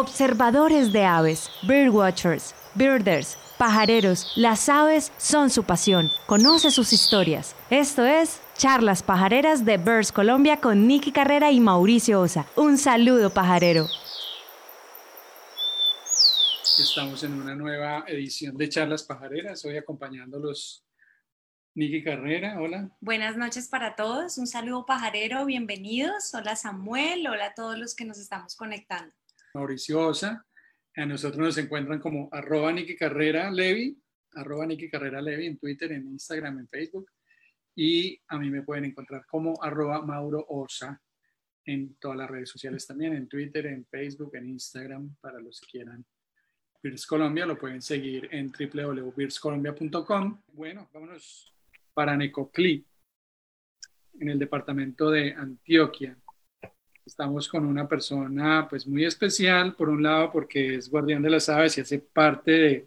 Observadores de aves, birdwatchers, birders, pajareros, las aves son su pasión. Conoce sus historias. Esto es Charlas Pajareras de Birds Colombia con Nicky Carrera y Mauricio Osa. Un saludo pajarero. Estamos en una nueva edición de Charlas Pajareras. Hoy acompañándolos Niki Carrera, hola. Buenas noches para todos, un saludo pajarero, bienvenidos. Hola Samuel, hola a todos los que nos estamos conectando. Mauricio Osa, a nosotros nos encuentran como arroba Niki Carrera Levi, arroba Niki Carrera Levi en Twitter, en Instagram, en Facebook. Y a mí me pueden encontrar como arroba Mauro Osa en todas las redes sociales también, en Twitter, en Facebook, en Instagram, para los que quieran. Beers Colombia lo pueden seguir en www.beerscolombia.com. Bueno, vámonos para Necoclí, en el departamento de Antioquia. Estamos con una persona pues muy especial, por un lado porque es guardián de las aves y hace parte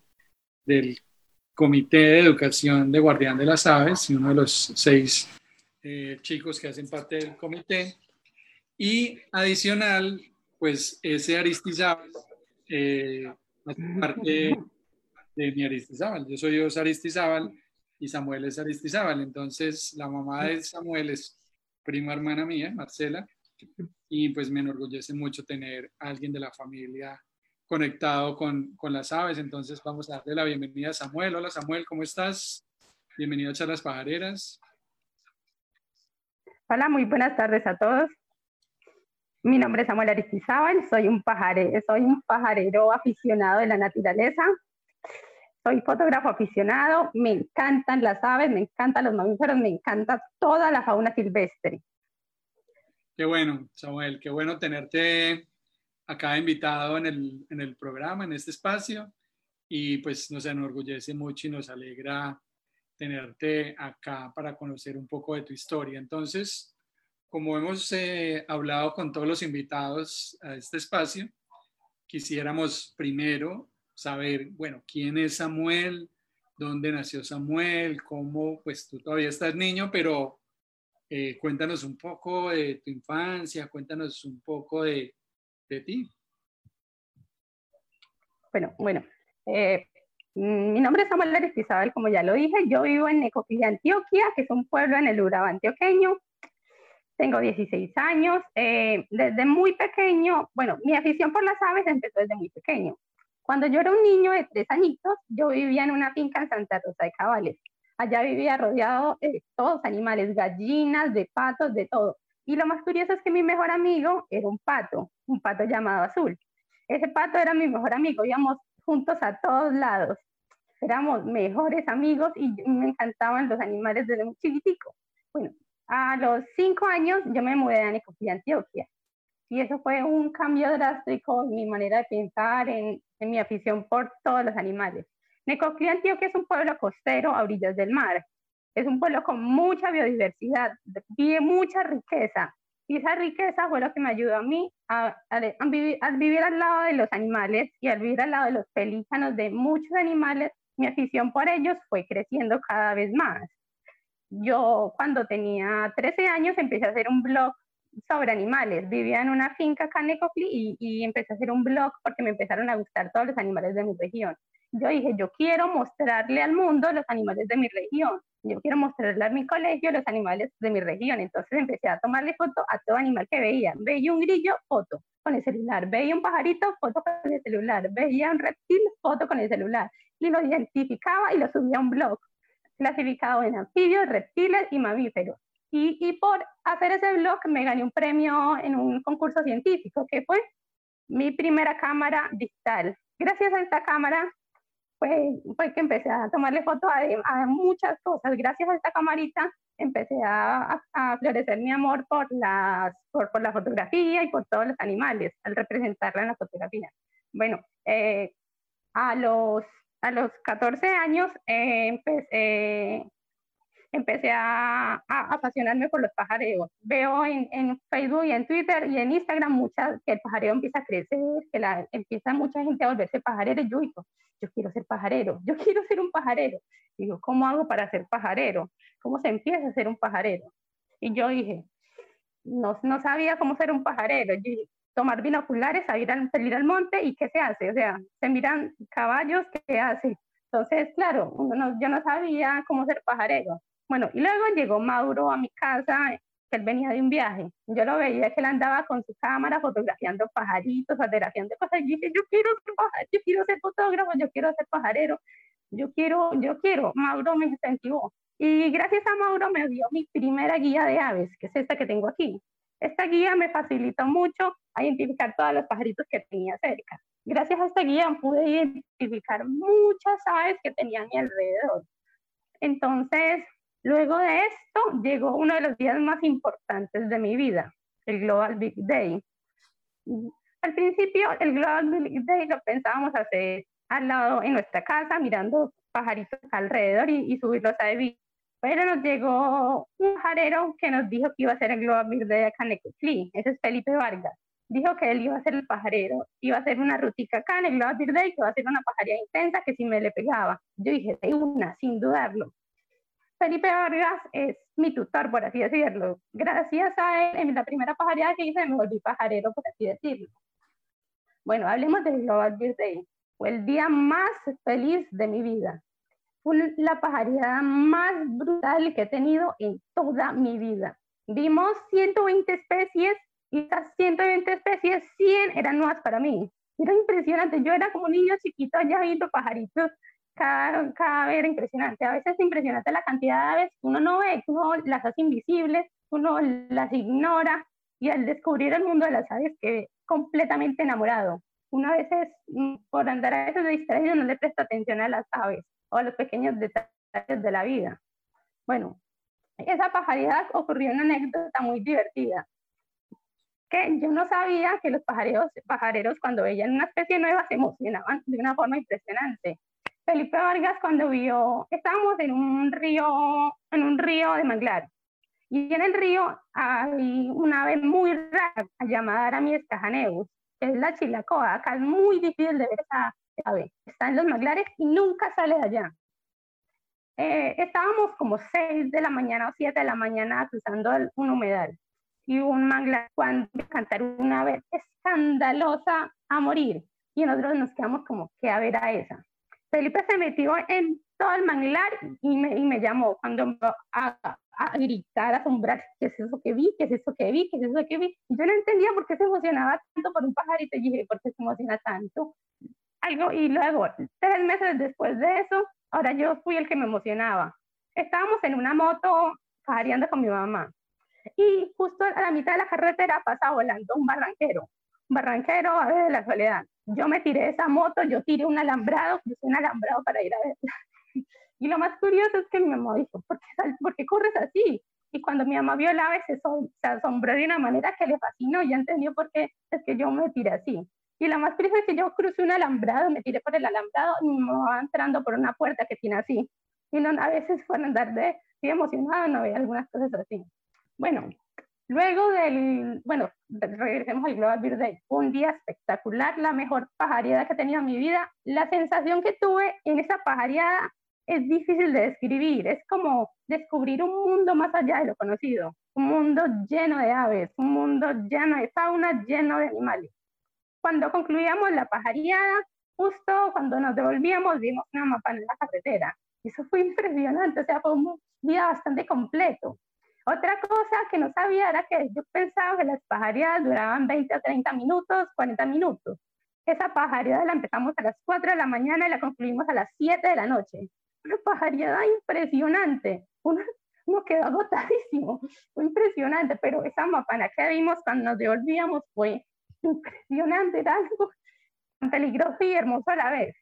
del comité de educación de guardián de las aves y uno de los seis eh, chicos que hacen parte del comité. Y adicional, pues ese Aristizábal eh, hace parte de mi Aristizábal. Yo soy Dios Aristizábal y Samuel es Aristizábal. Entonces, la mamá de Samuel es prima hermana mía, Marcela, y pues me enorgullece mucho tener a alguien de la familia conectado con, con las aves. Entonces, vamos a darle la bienvenida a Samuel. Hola Samuel, ¿cómo estás? Bienvenido a Charlas Pajareras. Hola, muy buenas tardes a todos. Mi nombre es Samuel Aristizábal, soy un, pajarero, soy un pajarero aficionado de la naturaleza. Soy fotógrafo aficionado, me encantan las aves, me encantan los mamíferos, me encanta toda la fauna silvestre. Qué bueno, Samuel, qué bueno tenerte acá invitado en el, en el programa, en este espacio. Y pues nos enorgullece mucho y nos alegra tenerte acá para conocer un poco de tu historia. Entonces, como hemos eh, hablado con todos los invitados a este espacio, quisiéramos primero saber, bueno, quién es Samuel, dónde nació Samuel, cómo, pues tú todavía estás niño, pero eh, cuéntanos un poco de tu infancia, cuéntanos un poco de, de ti. Bueno, bueno, eh, mi nombre es Samuel Aristizabal, como ya lo dije, yo vivo en Necopilla, Antioquia, que es un pueblo en el Urabá antioqueño. Tengo 16 años. Eh, desde muy pequeño, bueno, mi afición por las aves empezó desde muy pequeño. Cuando yo era un niño de tres añitos, yo vivía en una finca en Santa Rosa de Cabales. Allá vivía rodeado de todos animales, gallinas, de patos, de todo. Y lo más curioso es que mi mejor amigo era un pato, un pato llamado Azul. Ese pato era mi mejor amigo, íbamos juntos a todos lados. Éramos mejores amigos y me encantaban los animales desde muy chiquitico. Bueno, a los cinco años yo me mudé a Nicopía, Antioquia. Y eso fue un cambio drástico en mi manera de pensar, en, en mi afición por todos los animales. Necoclí, Antioquia es un pueblo costero a orillas del mar. Es un pueblo con mucha biodiversidad, vive mucha riqueza. Y esa riqueza fue lo que me ayudó a mí a, a, vivir, a, vivir, al lado de los animales y al vivir al lado de los pelícanos de muchos animales, mi afición por ellos fue creciendo cada vez más. Yo cuando tenía 13 años empecé a hacer un blog sobre animales. Vivía en una finca acá en y, y, empecé a hacer un blog porque me empezaron a gustar todos los animales de mi región. Yo dije, yo quiero mostrarle al mundo los animales de mi región. Yo quiero mostrarle a mi colegio los animales de mi región. Entonces empecé a tomarle foto a todo animal que veía. Veía un grillo, foto con el celular. Veía un pajarito, foto con el celular. Veía un reptil, foto con el celular. Y lo identificaba y lo subía a un blog clasificado en anfibios, reptiles y mamíferos. Y, y, por hacer ese blog me gané un premio en un concurso científico, que fue mi primera cámara digital. Gracias a esta cámara fue, fue que empecé a tomarle fotos a, muchas cosas. Gracias a esta camarita empecé a, a, florecer mi amor por, las, por, por, la fotografía y por todos los animales, al representarla en la fotografía. Bueno, eh, a los a los 14 años eh, empecé, empecé a, a, apasionarme por los pajareos. Veo en, en, Facebook y en Twitter y en Instagram muchas, que el pajareo empieza a crecer, que la, empieza mucha gente a volverse pajarero. Yo digo, yo quiero ser pajarero, yo quiero ser un pajarero. Digo, ¿cómo hago para ser pajarero? ¿Cómo se empieza a ser un pajarero? Y yo dije, no, no sabía cómo ser un pajarero. Yo tomar binoculares, a ir al, salir al monte y ¿qué se hace? O sea, se miran caballos, ¿qué hace? Entonces, claro, yo no sabía cómo ser pajarero. Bueno, y luego llegó Mauro a mi casa, que él venía de un viaje. Yo lo veía que él andaba con su cámara fotografiando pajaritos, fotografiando cosas. Y dije, yo quiero ser pajarero, yo quiero ser fotógrafo, yo quiero ser pajarero, yo quiero, yo quiero. Mauro me incentivó. Y gracias a Mauro me dio mi primera guía de aves, que es esta que tengo aquí. Esta guía me facilitó mucho a identificar todos los pajaritos que tenía cerca. Gracias a esta guía pude identificar muchas aves que tenía a mi alrededor. Entonces, luego de esto, llegó uno de los días más importantes de mi vida, el Global Big Day. Al principio, el Global Big Day lo pensábamos hacer al lado en nuestra casa, mirando pajaritos alrededor y, subirlos a Evi. Pero nos llegó un pajarero que nos dijo que iba a ser el Global Big Day acá en Ecoclí. Ese es Felipe Vargas. Dijo que él iba a ser el pajarero, iba a hacer una rutica acá en el Global Big Day, que iba a ser una pajaría intensa que si me le pegaba. Yo dije, de una, sin dudarlo. Felipe Vargas es mi tutor, por así decirlo. Gracias a él, en la primera pajaría que hice, me volví pajarero, por así decirlo. Bueno, hablemos del Global Big Day. Fue el día más feliz de mi vida fue la pajareada más brutal que he tenido en toda mi vida. Vimos 120 especies y esas 120 especies, 100 eran nuevas para mí. Era impresionante. Yo era como un niño chiquito allá viendo pajaritos. Cada, cada vez impresionante. A veces es impresionante la cantidad de aves que uno no ve, que uno las hace invisibles, uno las ignora. Y al descubrir el mundo de las aves, quedé completamente enamorado. Una vez, mm, por andar a veces distraído, no le presta atención a las aves o a los pequeños detalles de la vida. Bueno, esa pajaridad ocurrió una anécdota muy divertida, que yo no sabía que los pajareros, pajareros cuando veían una especie nueva se emocionaban de una forma impresionante. Felipe Vargas cuando vio, estábamos en un río, en un río de manglar, y en el río hay una ave muy rara llamada Aramis cajaneus, que es la chilacoa. Acá es muy difícil de ver esa, está en los manglares y nunca sale de allá. Eh, estábamos como 6 de la mañana o 7 de la mañana cruzando un humedal y un manglar cuando cantar una vez escandalosa a morir y nosotros nos quedamos como, ¿qué a ver a esa? Felipe se metió en todo el manglar y me, y me llamó cuando a, a, gritar, a ¿qué es eso que vi? ¿Qué es eso que vi? ¿Qué es eso que vi? Y yo no entendía por qué se emocionaba tanto por un pajarito y dije, ¿por qué se emociona tanto? algo y luego, tres meses después de eso, ahora yo fui el que me emocionaba. Estábamos en una moto pajareando con mi mamá y justo a la mitad de la carretera pasa volando un barranquero, barranquero a ver de la soledad. Yo me tiré de esa moto, yo tiré un alambrado, puse un alambrado para ir a verla. Y lo más curioso es que mi mamá dijo, ¿por qué, ¿por qué corres así? Y cuando mi mamá vio el ave, se, se asombró de una manera que le fascinó, ya entendió por qué es que yo me tiré así. Y la más triste es que yo crucé un alambrado, me tiré por el alambrado y me va entrando por una puerta que tiene así. Y no, a veces fue andar de, estoy emocionada, no había algunas cosas así. Bueno, luego del, bueno, regresemos al Global Beer Day. Un día espectacular, la mejor pajareada que he tenido en mi vida. La sensación que tuve en esa pajareada es difícil de describir. Es como descubrir un mundo más allá de lo conocido. Un mundo lleno de aves, un mundo lleno de fauna, lleno de animales. Cuando concluíamos la pajareada, justo cuando nos devolvíamos, vimos una mapa en la carretera. Eso fue impresionante, o sea, fue un día bastante completo. Otra cosa que no sabía era que yo pensaba que las pajareadas duraban 20 o 30 minutos, 40 minutos. Esa pajareada la empezamos a las 4 de la mañana y la concluimos a las 7 de la noche. Una pajareada impresionante. Uno, uno quedó agotadísimo. Fue impresionante, pero esa mapana que vimos cuando nos devolvíamos fue impresionante, era algo tan peligroso y hermoso a la vez.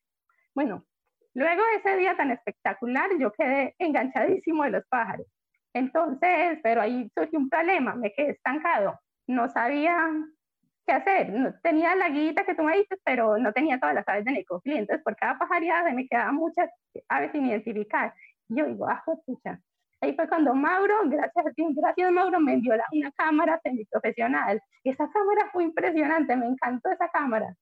Bueno, luego de ese día tan espectacular, yo quedé enganchadísimo de los pájaros. Entonces, pero ahí surgió un problema, me quedé estancado, no sabía qué hacer, no, tenía la guita que tú me dices, pero no tenía todas las aves de Necofli, entonces por cada pajareada me quedaban muchas aves sin identificar. yo digo, ah, escucha, Ahí fue cuando Mauro, gracias a ti, gracias Mauro, me envió una cámara semiprofesional. Esa cámara fue impresionante, me encantó esa cámara.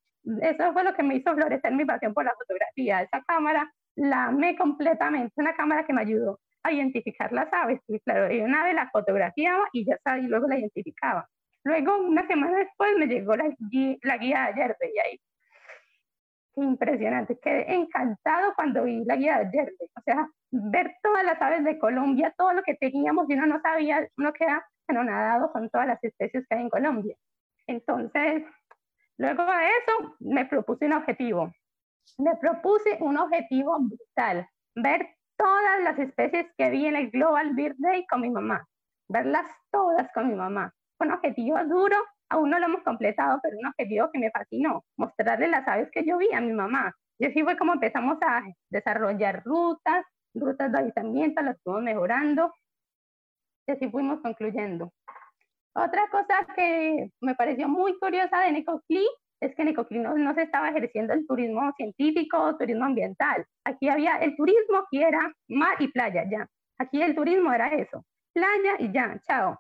Eso fue lo que me hizo florecer mi pasión por la fotografía. Esa cámara la amé completamente, una cámara que me ayudó a identificar las aves. Y claro, y una ave la fotografiaba y ya sabía, y luego la identificaba. Luego, una semana después, me llegó la, la guía de Yerbe y ahí, impresionante, quedé encantado cuando vi la guía de Yerbe. O sea, ver todas las aves de Colombia, todo lo que teníamos y uno no sabía, uno queda anonadado con todas las especies que hay en Colombia. Entonces, luego de eso, me propuse un objetivo. Me propuse un objetivo brutal, ver todas las especies que vi en el Global Bird Day con mi mamá, verlas todas con mi mamá. Un objetivo duro, aún no lo hemos completado, pero un objetivo que me fascinó, mostrarle las aves que yo vi a mi mamá. Y así fue como empezamos a desarrollar rutas, rutas de avistamiento, las fuimos mejorando y así fuimos concluyendo. Otra cosa que me pareció muy curiosa de Necoclí es que en no, se estaba ejerciendo el turismo científico o turismo ambiental. Aquí había el turismo que era mar y playa, ya. Aquí el turismo era eso, playa y ya, chao.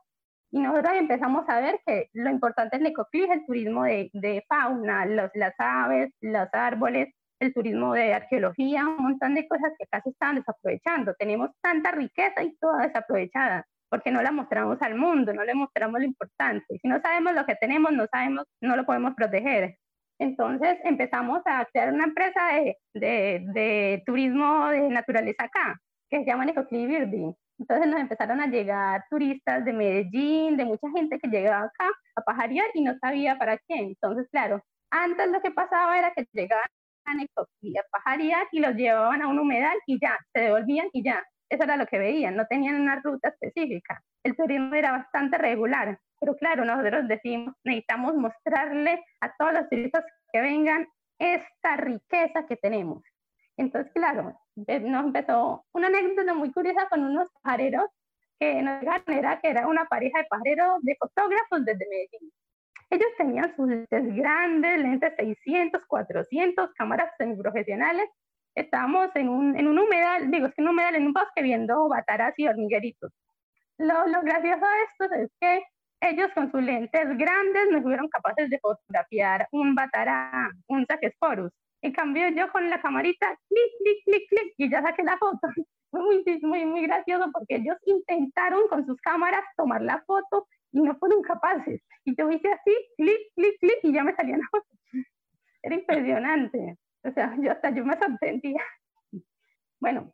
Y nosotros empezamos a ver que lo importante en Necoclí es el turismo de, fauna, los, las aves, los árboles, el turismo de arqueología, un montón de cosas que se estaban desaprovechando. Tenemos tanta riqueza y toda desaprovechada, porque no la mostramos al mundo, no le mostramos lo importante. Si no sabemos lo que tenemos, no sabemos, no lo podemos proteger. Entonces empezamos a crear una empresa de, de, de turismo de naturaleza acá, que se llama Necoclí Birding. Entonces nos empezaron a llegar turistas de Medellín, de mucha gente que llegaba acá a pajarear y no sabía para qué. Entonces, claro, antes lo que pasaba era que llegaban a pajarías y los llevaban a un humedal y ya, se devolvían y ya. Eso era lo que veían, no tenían una ruta específica. El turismo era bastante regular, pero claro, nosotros decimos, necesitamos mostrarle a todos los turistas que vengan esta riqueza que tenemos. Entonces, claro, nos empezó una anécdota muy curiosa con unos pajareros que nos dijeron era que era una pareja de pajareros de fotógrafos desde Medellín. Ellos tenían sus lentes grandes, lentes 600, 400, cámaras semiprofesionales. Estábamos en un, en un humedal, digo, es que un humedal en un bosque viendo bataras y hormigueritos. Lo, lo gracioso de esto es que ellos con sus lentes grandes no fueron capaces de fotografiar un batara, un saquesporus. En cambio, yo con la camarita, clic, clic, clic, clic, y ya saqué la foto. Fue muy, muy, muy gracioso porque ellos intentaron con sus cámaras tomar la foto y no fueron capaces. Y yo hice así, clic, clic, clic, y ya me salían las fotos. Era impresionante. O sea, yo hasta yo me sorprendía. Bueno,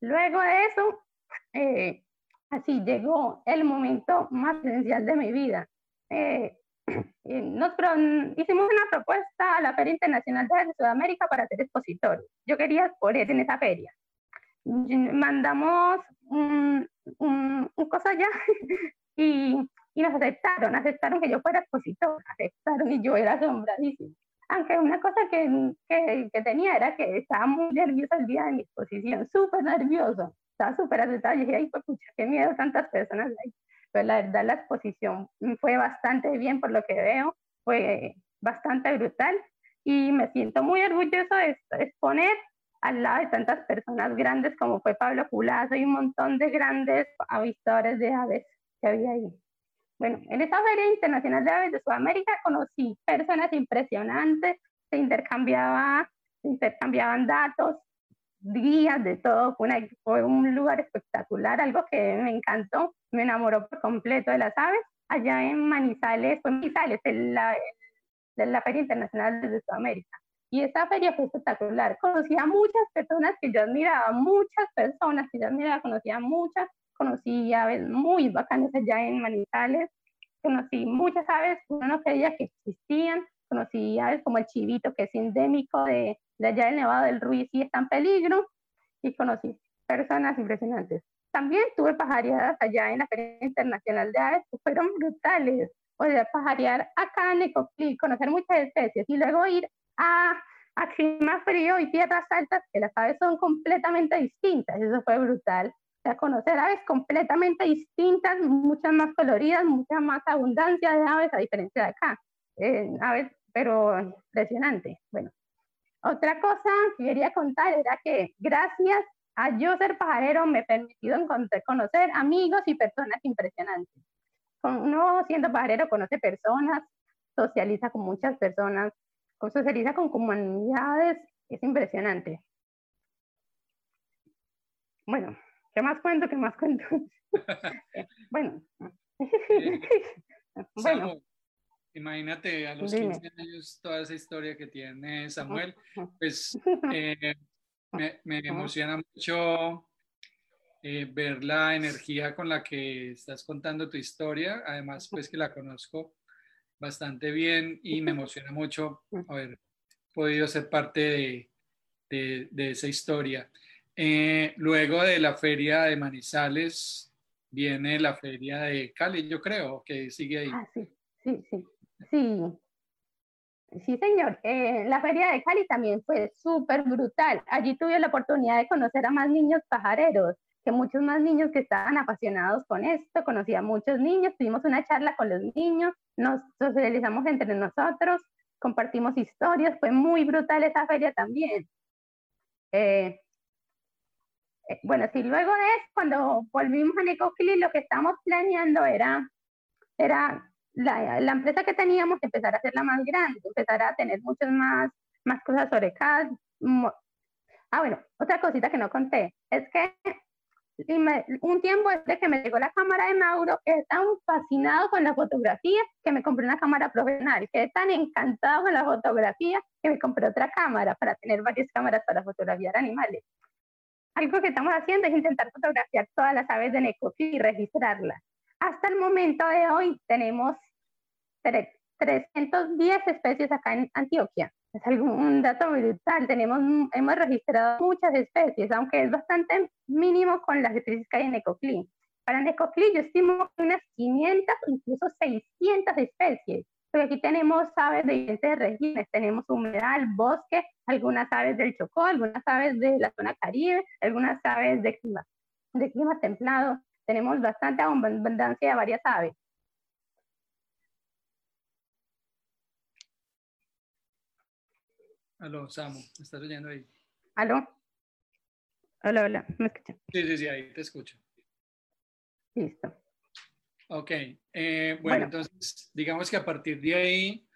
luego de eso, eh, así llegó el momento más esencial de mi vida. Eh, nos hicimos una propuesta a la Feria Internacional de Sudamérica para ser expositor. Yo quería exponer en esa feria. Mandamos un, cosa allá y, y, nos aceptaron, aceptaron que yo fuera expositor, aceptaron y yo era asombradísima. Aunque una cosa que, que, que, tenía era que estaba muy nerviosa el día de mi exposición, súper nervioso, estaba súper asustada y dije, ay, pues pucha, qué miedo tantas personas ahí. Pero la verdad la exposición fue bastante bien por lo que veo, fue bastante brutal y me siento muy orgulloso de exponer al lado de tantas personas grandes como fue Pablo Culazo y un montón de grandes avistadores de aves había ahí. Bueno, en esa Feria Internacional de Aves de Sudamérica conocí personas impresionantes, se, intercambiaba, se intercambiaban datos, guías de todo, fue, fue, un lugar espectacular, algo que me encantó, me enamoró por completo de las aves. Allá en Manizales, fue en Manizales, en la, en la Feria Internacional de Sudamérica. Y esa feria fue espectacular. Conocí a muchas personas que yo admiraba, muchas personas que yo admiraba, conocía muchas conocí aves muy bacanas allá en Manizales, conocí muchas aves, uno no creía que existían, conocí aves como el chivito, que es endémico de, de allá del Nevado del Ruiz y está en peligro, y conocí personas impresionantes. También tuve pajareadas allá en la Feria Internacional de Aves, que fueron brutales. O sea, pajarear acá en Ecoclí, conocer muchas especies y luego ir a, a clima frío y tierras altas, que las aves son completamente distintas. Eso fue brutal a conocer aves completamente distintas, muchas más coloridas, mucha más abundancia de aves a diferencia de acá. Eh, pero impresionante. Bueno, otra cosa que quería contar era que gracias a yo ser pajarero me he permitido conocer amigos y personas impresionantes. Uno siendo pajarero conoce personas, socializa con muchas personas, socializa con comunidades, es impresionante. Bueno, ¿Qué más cuento? ¿Qué más cuento? bueno, Bueno, imagínate a los Dime. 15 años toda esa historia que tiene Samuel, pues eh, me, me emociona mucho eh, ver la energía con la que estás contando tu historia, además pues que la conozco bastante bien y me emociona mucho haber podido ser parte de, de- de esa historia. Eh, luego de la feria de Manizales viene la feria de Cali, yo creo, que sigue ahí. Ah, sí, sí, sí, sí. Sí, señor. Eh, la feria de Cali también fue súper brutal. Allí tuve la oportunidad de conocer a más niños pajareros, que muchos más niños que estaban apasionados con esto. Conocí a muchos niños, tuvimos una charla con los niños, nos socializamos entre nosotros, compartimos historias. Fue muy brutal esa feria también. Eh, bueno, sí, luego de eso, cuando volvimos a Necoclí, lo que estábamos planeando era, era la, empresa que teníamos empezar a hacerla más grande, empezar a tener muchas más, más cosas sobre CAD. mo- Ah, bueno, otra cosita que no conté, es que un tiempo desde que me llegó la cámara de Mauro, quedé tan fascinado con la fotografía que me compré una cámara profesional, quedé tan encantado con la fotografía que me compré otra cámara para tener varias cámaras para fotografiar animales. Algo que estamos haciendo es intentar fotografiar todas las aves de Necoclí y registrarlas. Hasta el momento de hoy tenemos tre- 310 especies acá en Antioquia. Es algo, un dato brutal. Tenemos, hemos registrado muchas especies, aunque es bastante mínimo con las especies que hay en Necoclí. Para Necoclí yo estimo unas 500 o incluso 600 especies. Porque aquí tenemos aves de diferentes regiones. Tenemos humedal, bosque, algunas aves del Chocó, algunas aves de la zona caribe, algunas aves de clima, de clima templado. Tenemos bastante abundancia de varias aves. Aló, Samu, ¿me estás oyendo ahí? ¿Aló? Hola, hola, ¿me escuchan? Sí, sí, sí, ahí te escucho. Listo. Ok, eh, bueno, Bueno. entonces digamos que a partir de ahí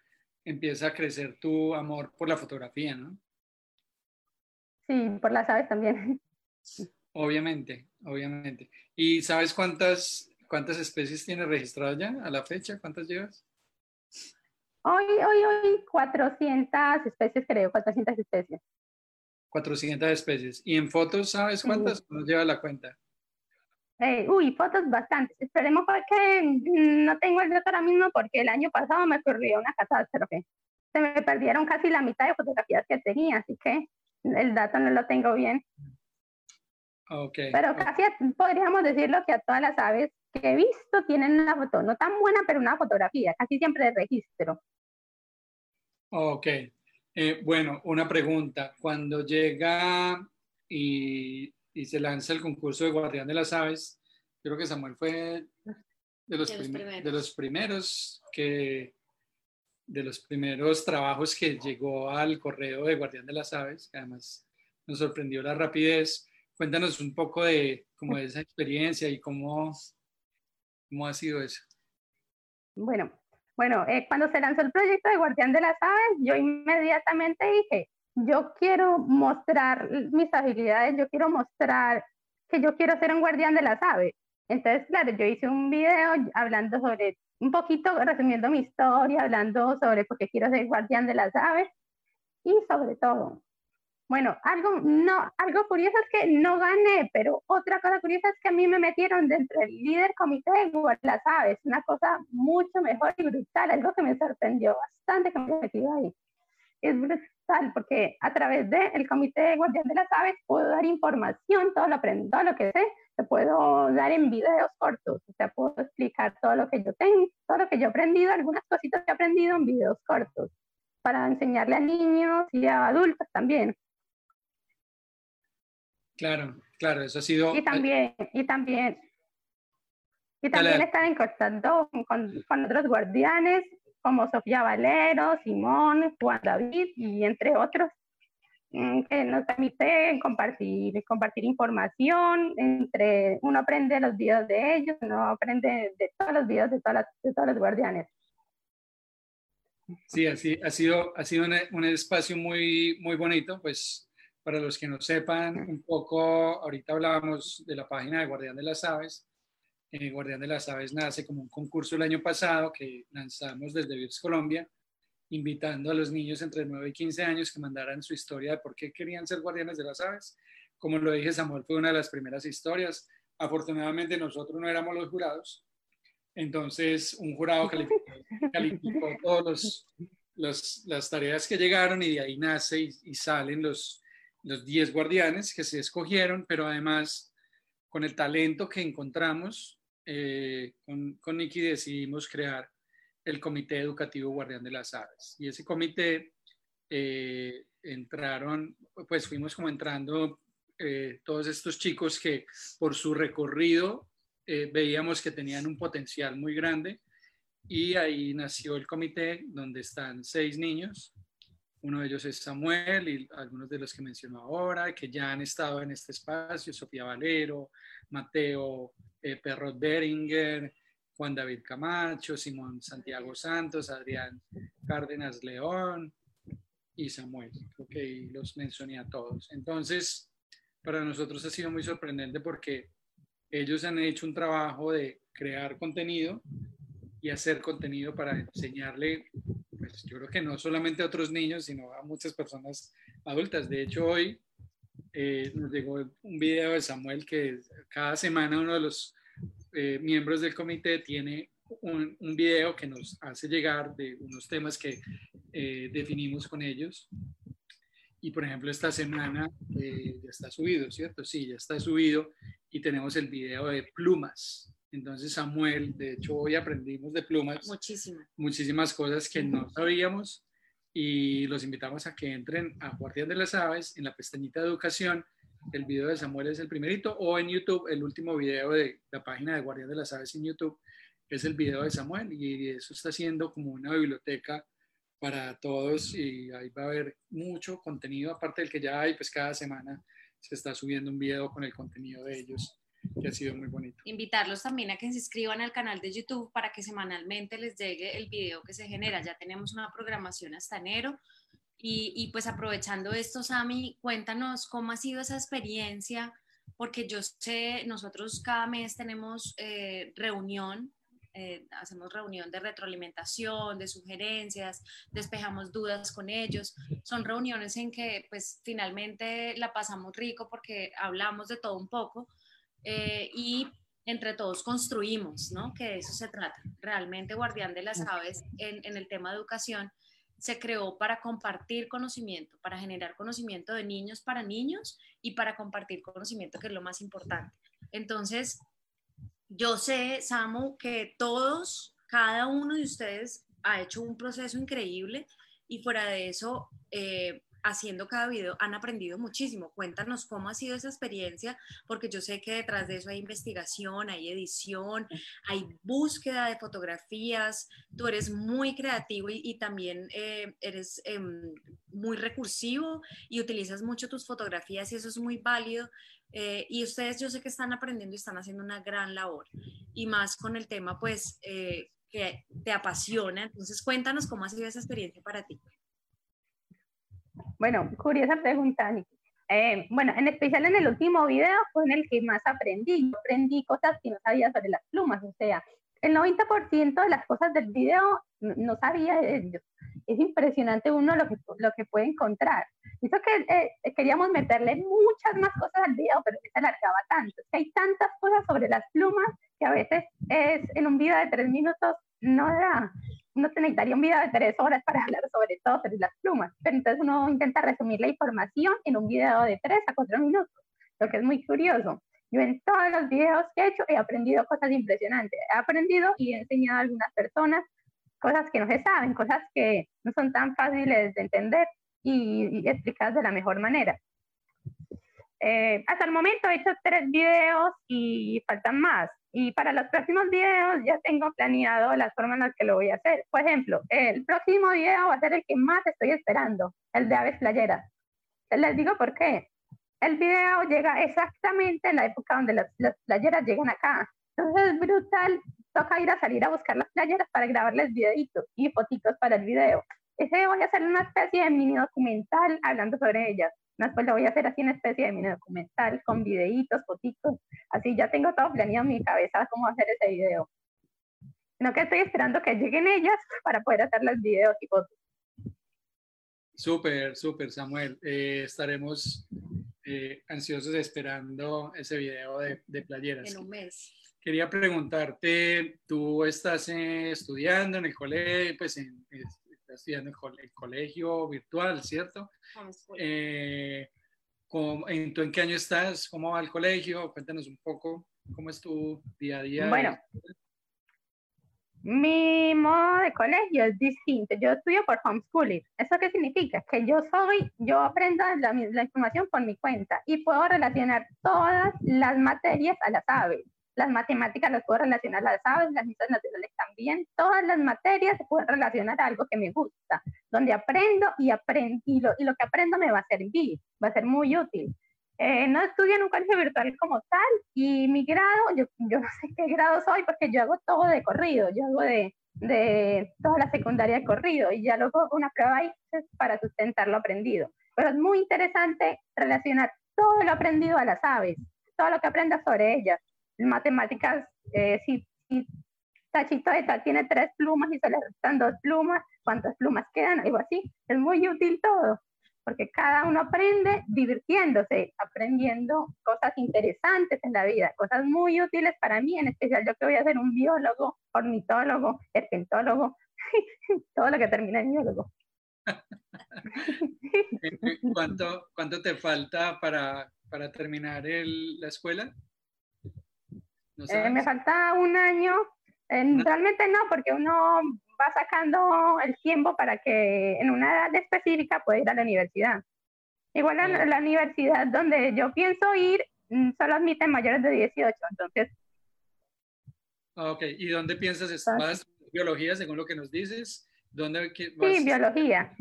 empieza a crecer tu amor por la fotografía, ¿no? Sí, por las aves también. Obviamente, obviamente. ¿Y sabes cuántas, cuántas especies tienes registradas ya a la fecha? ¿Cuántas llevas? Hoy, hoy, hoy, 400 especies, creo, 400 especies. 400 especies. ¿Y en fotos sabes cuántas? ¿No lleva la cuenta? Eh, uy, fotos bastantes. Esperemos que mm, no tengo el dato ahora mismo porque el año pasado me ocurrió una catástrofe. Se me perdieron casi la mitad de fotografías que tenía, así que el dato no lo tengo bien. Ok. Pero casi a- podríamos decirlo que a todas las aves que he visto tienen una foto, no tan buena, pero una fotografía, casi siempre de registro. Ok. Eh, bueno, una pregunta. Cuando llega y, y se lanza el concurso de Guardián de las Aves, creo que Samuel fue de los, De los prime- primeros. de los primeros que de los primeros trabajos que llegó al correo de Guardián de las Aves, que además nos sorprendió la rapidez. Cuéntanos un poco de, como de esa experiencia y cómo, cómo ha sido eso. Bueno, bueno, eh, cuando se lanzó el proyecto de Guardián de las Aves, yo inmediatamente dije, yo quiero mostrar mis habilidades, yo quiero mostrar que yo quiero ser un guardián de las aves. Entonces, claro, yo hice un video hablando sobre, un poquito resumiendo mi historia, hablando sobre por qué quiero ser guardián de las aves y sobre todo, bueno, algo, no, algo curioso es que no gané, pero otra cosa curiosa es que a mí me metieron dentro del líder comité de de las aves, una cosa mucho mejor y brutal, algo que me sorprendió bastante que me metido ahí. Es porque a través del comité de Guardián de las Aves puedo dar información, todo lo aprendo, todo lo que sé, te puedo dar en videos cortos, o sea, puedo explicar todo lo que yo tengo, todo lo que yo he aprendido, algunas cositas que he aprendido en videos cortos, para enseñarle a niños y a adultos también. Claro, claro, eso ha sido... Y también, y también, y también dale. estar en contacto con, con otros guardianes como Sofía Valero, Simón, Juan David y entre otros, mm, que nos permite compartir, compartir información, entre uno aprende los videos de ellos, uno aprende de todos los videos de, todas las- de todos los guardianes. Sí, así, ha sido, ha sido un, un espacio muy, muy bonito, pues para los que no sepan un poco, ahorita hablábamos de la página de Guardián de las Aves, eh, Guardián de las Aves nace como un concurso el año pasado que lanzamos desde VIPS Colombia, invitando a los niños entre 9 y 15 años que mandaran su historia de por qué querían ser guardianes de las aves. Como lo dije, Samuel fue una de las primeras historias. Afortunadamente nosotros no éramos los jurados, entonces un jurado calificó, calificó todas los, las tareas que llegaron y de ahí nace y, y salen los, los 10 guardianes que se escogieron, pero además con el talento que encontramos, eh, con, con Nicky decidimos crear el Comité Educativo Guardián de las Aves. Y ese comité eh, entraron, pues fuimos como entrando eh, todos estos chicos que por su recorrido veíamos que tenían un potencial muy grande y ahí nació el comité donde están seis niños. Uno de ellos es Samuel y algunos de los que mencionó ahora, que ya han estado en este espacio, Sofía Valero, Mateo eh, Perrot Beringer, Juan David Camacho, Simón Santiago Santos, Adrián Cárdenas León y Samuel. Creo que los mencioné a todos. Entonces, para nosotros ha sido muy sorprendente porque ellos han hecho un trabajo de crear contenido y hacer contenido para enseñarle, pues yo creo que no solamente a otros niños, sino a muchas personas adultas. De hecho, hoy eh, nos llegó un video de Samuel que cada semana uno de los eh, miembros del comité tiene un, un, video que nos hace llegar de unos temas que eh, definimos con ellos. Y por ejemplo, esta semana eh, ya está subido, ¿cierto? Sí, ya está subido y tenemos el video de plumas. Entonces, Samuel, de hecho, hoy aprendimos de plumas. Muchísimas. Muchísimas cosas que no sabíamos y los invitamos a que entren a Guardián de las Aves en la pestañita de educación. El video de Samuel es el primerito o en YouTube, el último video de la página de Guardián de las Aves en YouTube es el video de Samuel y eso está siendo como una biblioteca para todos y ahí va a haber mucho contenido, aparte del que ya hay, pues cada semana se está subiendo un video con el contenido de ellos, que ha sido muy bonito. Invitarlos también a que se inscriban al canal de YouTube para que semanalmente les llegue el video que se genera. Ya tenemos una programación hasta enero. Y, y pues aprovechando esto, Sami, cuéntanos cómo ha sido esa experiencia, porque yo sé, nosotros cada mes tenemos eh, reunión eh, hacemos reunión de retroalimentación, de sugerencias, despejamos dudas con ellos. Son reuniones en que pues finalmente la pasamos rico porque hablamos de todo un poco eh, y entre todos construimos, ¿no? Que de eso se trata. Realmente Guardián de las Aves en, en el tema de educación se creó para compartir conocimiento, para generar conocimiento de niños para niños y para compartir conocimiento, que es lo más importante. Entonces, yo sé, Samu, que todos, cada uno de ustedes ha hecho un proceso increíble y fuera de eso, eh, haciendo cada video han aprendido muchísimo. Cuéntanos cómo ha sido esa experiencia, porque yo sé que detrás de eso hay investigación, hay edición, hay búsqueda de fotografías. Tú eres muy creativo y, y también eh, eres eh, muy recursivo y utilizas mucho tus fotografías y eso es muy válido. Eh, y ustedes yo sé que están aprendiendo y están haciendo una gran labor. Y más con el tema, pues, eh, que te apasiona. Entonces, cuéntanos cómo ha sido esa experiencia para ti. Bueno, curiosa pregunta. Eh, bueno, en especial en el último video fue en el que más aprendí. Aprendí cosas que no sabía sobre las plumas, o sea, el 90% de las cosas del video no sabía de ellos. Es impresionante uno lo que, lo que puede encontrar. Eso que eh, queríamos meterle muchas más cosas al video, pero se alargaba tanto. Que hay tantas cosas sobre las plumas que a veces es en un video de tres minutos no da. Uno necesitaría un video de tres horas para hablar sobre todo sobre las plumas. Pero entonces uno intenta resumir la información en un video de tres a cuatro minutos, lo que es muy curioso. Yo en todos los videos que he hecho he aprendido cosas impresionantes. He aprendido y he enseñado a algunas personas cosas que no se saben, cosas que no son tan fáciles de entender y, y explicadas de la mejor manera. Eh, hasta el momento he hecho tres videos y faltan más. Y para los próximos videos ya tengo planeado las formas en las que lo voy a hacer. Por ejemplo, el próximo video va a ser el que más estoy esperando, el de aves playeras. Les digo por qué. El video llega exactamente en la época donde las, las playeras llegan acá. Entonces es brutal. Toca ir a salir a buscar las playeras para grabarles videitos y fotitos para el video. Ese voy a hacer una especie de mini documental hablando sobre ellas. Después lo voy a hacer así en especie de mini documental, con videitos, fotitos, así ya tengo todo planeado en mi cabeza cómo hacer ese video. No que estoy esperando que lleguen ellas para poder hacer los videos y fotos. Súper, súper, Samuel. Eh, estaremos eh, ansiosos esperando ese video de, de, playeras. En un mes. Quería preguntarte, tú estás eh, estudiando en el colegio, pues en, estudiando en el colegio virtual, ¿cierto? Eh, ¿en, ¿Tú en qué año estás? ¿Cómo va el colegio? Cuéntanos un poco cómo es tu día a día. Bueno, mi modo de colegio es distinto. Yo estudio por homeschooling. ¿Eso qué significa? Que yo soy, yo aprendo la, la, información por mi cuenta y puedo relacionar todas las materias a las aves. Las matemáticas las puedo relacionar a las aves, las ciencias naturales también. Todas las materias se pueden relacionar a algo que me gusta, donde aprendo y, aprendo, y, lo, y lo que aprendo me va a servir, va a ser muy útil. Eh, no estudio en un colegio virtual como tal y mi grado, yo, yo, no sé qué grado soy porque yo hago todo de corrido, yo hago de, de toda la secundaria de corrido y ya luego una prueba ahí para sustentar lo aprendido. Pero es muy interesante relacionar todo lo aprendido a las aves, todo lo que aprendas sobre ellas. Matemáticas, eh, si, si Tachito de tal tiene tres plumas y se le restan dos plumas, ¿cuántas plumas quedan? Algo así. Es muy útil todo porque cada uno aprende divirtiéndose, aprendiendo cosas interesantes en la vida, cosas muy útiles para mí, en especial yo que voy a ser un biólogo, ornitólogo, herpentólogo, todo lo que termina en biólogo. ¿Cuánto, ¿Cuánto te falta para, para terminar el, la escuela? Eh, me falta un año. Eh, realmente no, porque uno va sacando el tiempo para que en una edad específica pueda ir a la universidad. Igual a la, universidad donde yo pienso ir mm, solo admiten mayores de 18, entonces. Ah, ok, ¿y dónde piensas estar? biología según lo que nos dices? ¿Dónde Sí, biología.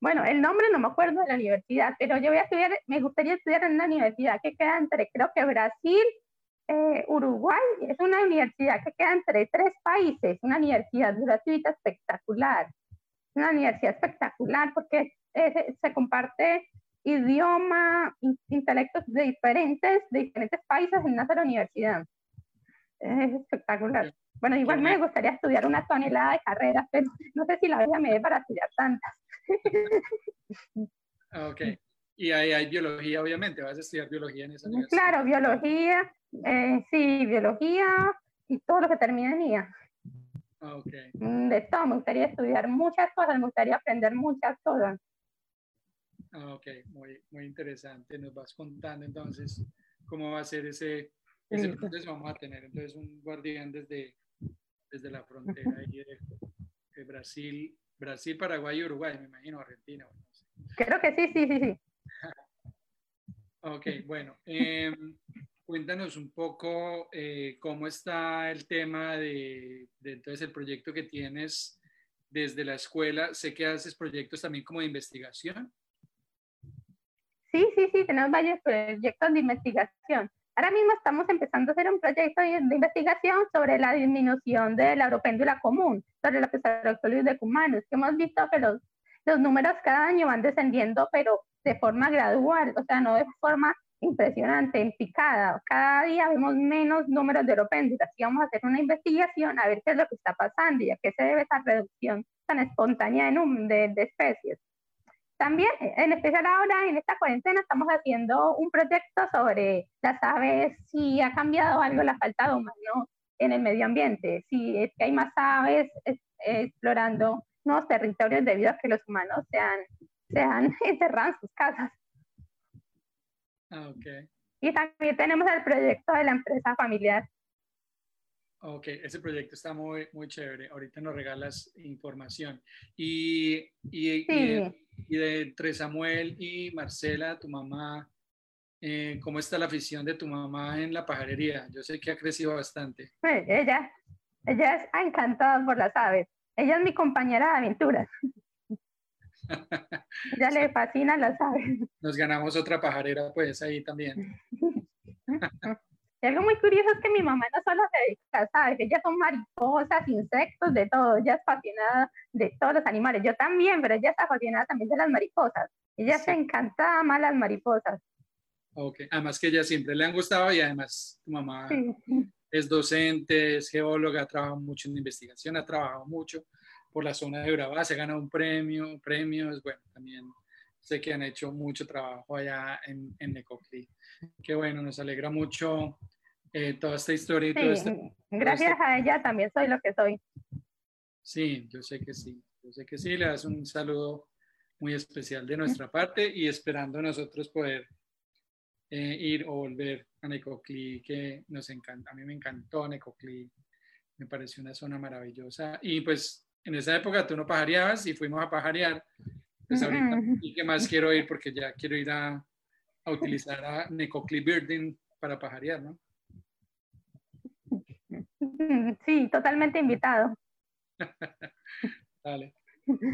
Bueno, el nombre no me acuerdo de la universidad, pero yo voy a estudiar, me gustaría estudiar en una universidad que queda entre, creo que Brasil eh, Uruguay es una universidad que queda entre tres países, una universidad gratuita espectacular, una universidad espectacular porque se comparte idioma, intelectos de diferentes, de diferentes países en una sola universidad. Es espectacular. Bueno, igual me gustaría estudiar una tonelada de carreras, pero no sé si la vida me dé para estudiar tantas. ok. Y ahí hay biología, obviamente, vas a estudiar biología en esa universidad. Claro, biología, eh, sí, biología y todo lo que termine en IA. Ah, okay. Mm, de todo, me gustaría estudiar muchas cosas, me gustaría aprender muchas cosas. Ah, ok, muy, muy interesante. Nos vas contando entonces cómo va a ser ese, ese proceso. Vamos a tener entonces un guardián desde, desde la frontera de, Brasil, Brasil, Paraguay y Uruguay, me imagino, Argentina. Creo que sí, sí, sí, sí. Ok, bueno. Eh, Cuéntanos un poco eh, cómo está el tema de, entonces el proyecto que tienes desde la escuela. Sé que haces proyectos también como de investigación. Sí, sí, sí, tenemos varios proyectos de investigación. Ahora mismo estamos empezando a hacer un proyecto de, investigación sobre la disminución de la européndula común, sobre la pesaroctolus de humanos, que hemos visto que los, los números cada año van descendiendo, pero de forma gradual, o sea, no de forma impresionante, en picada. Cada día vemos menos números de europénditas y vamos a hacer una investigación a ver qué es lo que está pasando y a qué se debe esa reducción tan espontánea de, de, especies. También, en especial ahora, en esta cuarentena, estamos haciendo un proyecto sobre las aves, si ha cambiado algo la falta de humanos en el medio ambiente, si es que hay más aves explorando nuevos territorios debido a que los humanos se han, se han encerrado en sus casas. Ah, ok. Y también tenemos el proyecto de la empresa familiar. Ok, ese proyecto está muy, muy chévere. Ahorita nos regalas información. Y, y, y, de, entre Samuel y Marcela, tu mamá, eh, ¿cómo está la afición de tu mamá en la pajarería? Yo sé que ha crecido bastante. Pues ella, ella es encantada por las aves. Ella es mi compañera de aventuras. Ya le fascina las aves. Nos ganamos otra pajarera, pues ahí también. Y algo muy curioso es que mi mamá no solo se dedica, ¿sabes? Ellas son mariposas, insectos, de todo. Ella es fascinada de todos los animales. Yo también, pero ella está fascinada también de las mariposas. Ella se encanta más las mariposas. Ok, además que ella siempre le han gustado y además tu mamá es docente, es geóloga, ha trabajado mucho en investigación, ha trabajado mucho por la zona de Urabá, se ha ganado un premio, premios, bueno, también sé que han hecho mucho trabajo allá en, en Necoclí. Qué bueno, nos alegra mucho eh, toda esta historia. Y todo este, gracias a ella también soy lo que soy. Sí, yo sé que sí, yo sé que sí, le das un saludo muy especial de nuestra parte y esperando nosotros poder eh, ir o volver a Necoclí, que nos encanta, a mí me encantó Necoclí, me pareció una zona maravillosa y pues en esa época tú no pajareabas y fuimos a pajarear, pues ahorita y qué más quiero ir porque ya quiero ir a, a utilizar a Necoclí Birding para pajarear, ¿no? Sí, totalmente invitado. Dale.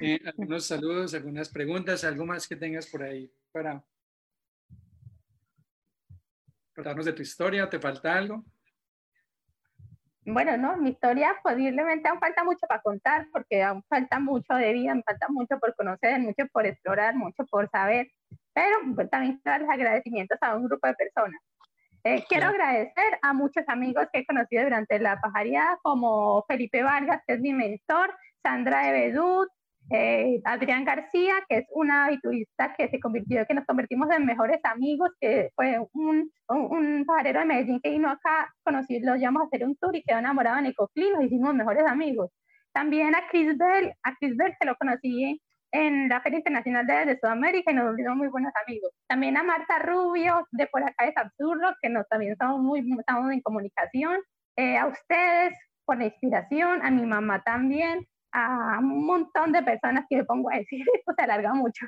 Eh, algunos saludos, algunas preguntas, algo más que tengas por ahí para contarnos de tu historia, ¿te falta algo? Bueno, no, mi historia posiblemente aún falta mucho para contar, porque aún falta mucho de vida, me falta mucho por conocer, mucho por explorar, mucho por saber, pero pues, también quiero los agradecimientos a un grupo de personas. Eh, quiero agradecer a muchos amigos que he conocido durante la pajaría, como Felipe Vargas, que es mi mentor, Sandra Ebedut, eh, Adrián García, que es una turista que se convirtió, que nos convertimos en mejores amigos, que fue un, un, pajarero de Medellín que vino acá, conocí, lo llamamos a hacer un tour y quedó enamorado en Ecoclí, nos hicimos mejores amigos. También a Chris Bell, a Chris Bell que lo conocí en la Feria Internacional de, Sudamérica y nos volvimos muy buenos amigos. También a Marta Rubio, de por acá es absurdo, que nos también estamos muy estamos en comunicación. Eh, a ustedes por la inspiración, a mi mamá también, a un montón de personas que me pongo a decir, esto se alarga mucho.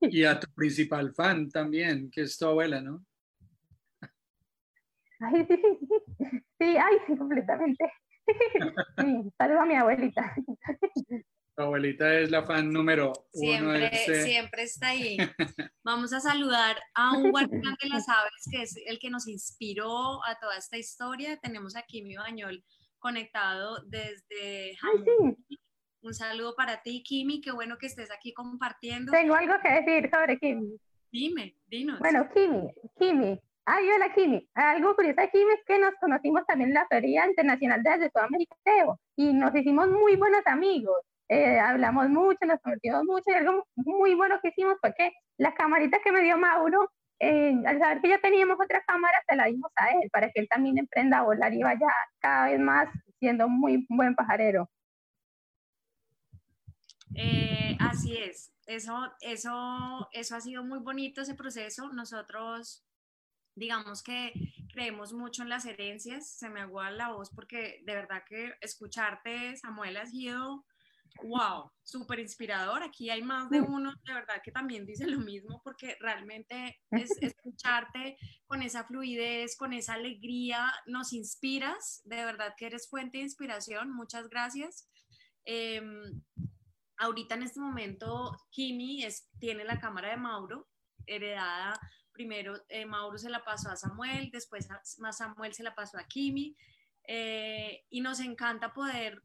Y a tu principal fan también, que es tu abuela, ¿no? Ay, sí, sí, ay, sí, completamente. Sí, saludo a mi abuelita. Tu abuelita es la fan número uno. Siempre, este siempre está ahí. Vamos a saludar a un guardián de las aves, que es el que nos inspiró a toda esta historia. Tenemos aquí mi bañol conectado desde Un saludo para ti, Kimi. Qué bueno que estés aquí compartiendo. Tengo algo que decir sobre Kimi. Dime, dinos. Bueno, Kimi, Kimi. Ay, hola, Kimi. Algo curioso de Kimi es que nos conocimos también en la Feria Internacional de Sudamérica y nos hicimos muy buenos amigos. Eh, hablamos mucho, nos conocimos mucho y algo muy bueno que hicimos fue que la camarita que me dio Mauro eh, al saber que ya teníamos otra cámara, se la dimos a él para que él también emprenda a volar y vaya cada vez más siendo muy buen pajarero. Eh, así es, eso, eso, eso ha sido muy bonito ese proceso. Nosotros, digamos que creemos mucho en las herencias, se me agua la voz porque de verdad que escucharte, Samuel, ha sido wow, súper inspirador. Aquí hay más de uno, de verdad, que también dice lo mismo, porque realmente es escucharte con esa fluidez, con esa alegría, nos inspiras, de verdad que eres fuente de inspiración. Muchas gracias. Em, ahorita en este momento, Kimi es, tiene la cámara de Mauro, heredada. Primero eh, Mauro se la pasó a Samuel, después más Samuel se la pasó a Kimi. Eh, y nos encanta poder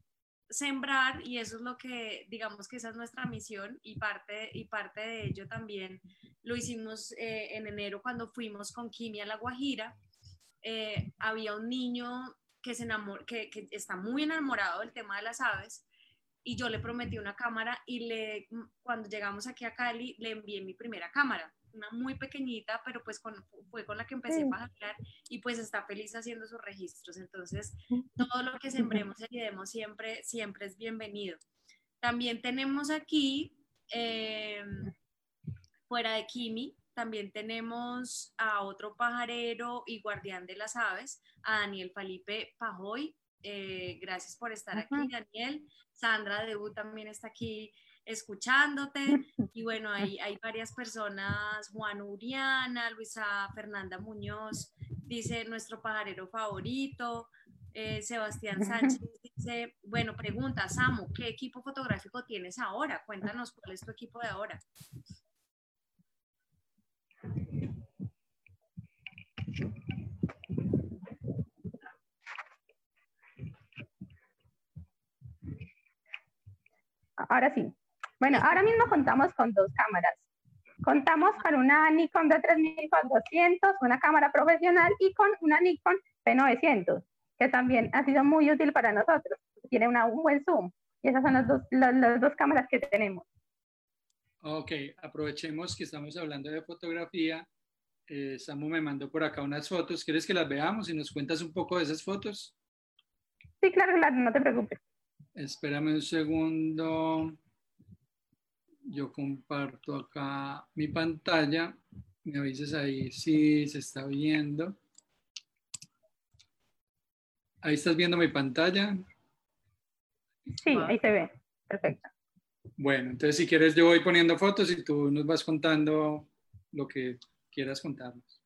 sembrar y eso es lo que digamos que esa es nuestra misión y parte y parte de ello también lo hicimos eh, en enero cuando fuimos con Kimi a La Guajira eh, había un niño que se enamor que, que, está muy enamorado del tema de las aves y yo le prometí una cámara y le cuando llegamos aquí a Cali le envié mi primera cámara una muy pequeñita, pero pues con, fue con la que empecé a hablar y pues está feliz haciendo sus registros. Entonces, todo lo que sembremos y demos siempre, siempre es bienvenido. También tenemos aquí, em, fuera de Kimi, también tenemos a otro pajarero y guardián de las aves, a Daniel Felipe Pajoy. Eh, gracias por estar aquí, Daniel. Sandra Debu también está aquí escuchándote. Y bueno, hay, hay varias personas, Juan Uriana, Luisa Fernanda Muñoz, dice nuestro pajarero favorito, eh, Sebastián Sánchez dice, bueno, pregunta, Samu, ¿qué equipo fotográfico tienes ahora? Cuéntanos cuál es tu equipo de ahora. Ahora sí. Bueno, ahora mismo contamos con dos cámaras. Contamos con una Nikon de 3400, una cámara profesional y con una Nikon P900, que también ha sido muy útil para nosotros. Tiene una, un buen zoom. Y esas son las dos, las dos cámaras que tenemos. Ok, aprovechemos que estamos hablando de fotografía. Eh, Samu me mandó por acá unas fotos. ¿Quieres que las veamos y nos cuentas un poco de esas fotos? Sí, claro, claro, no te preocupes. Espérame un segundo. Yo comparto acá mi pantalla. Me avisas ahí si se está viendo. Ahí estás viendo mi pantalla. Sí, ahí se ve. Perfecto. Bueno, entonces si quieres yo voy poniendo fotos y tú nos vas contando lo que quieras contarnos.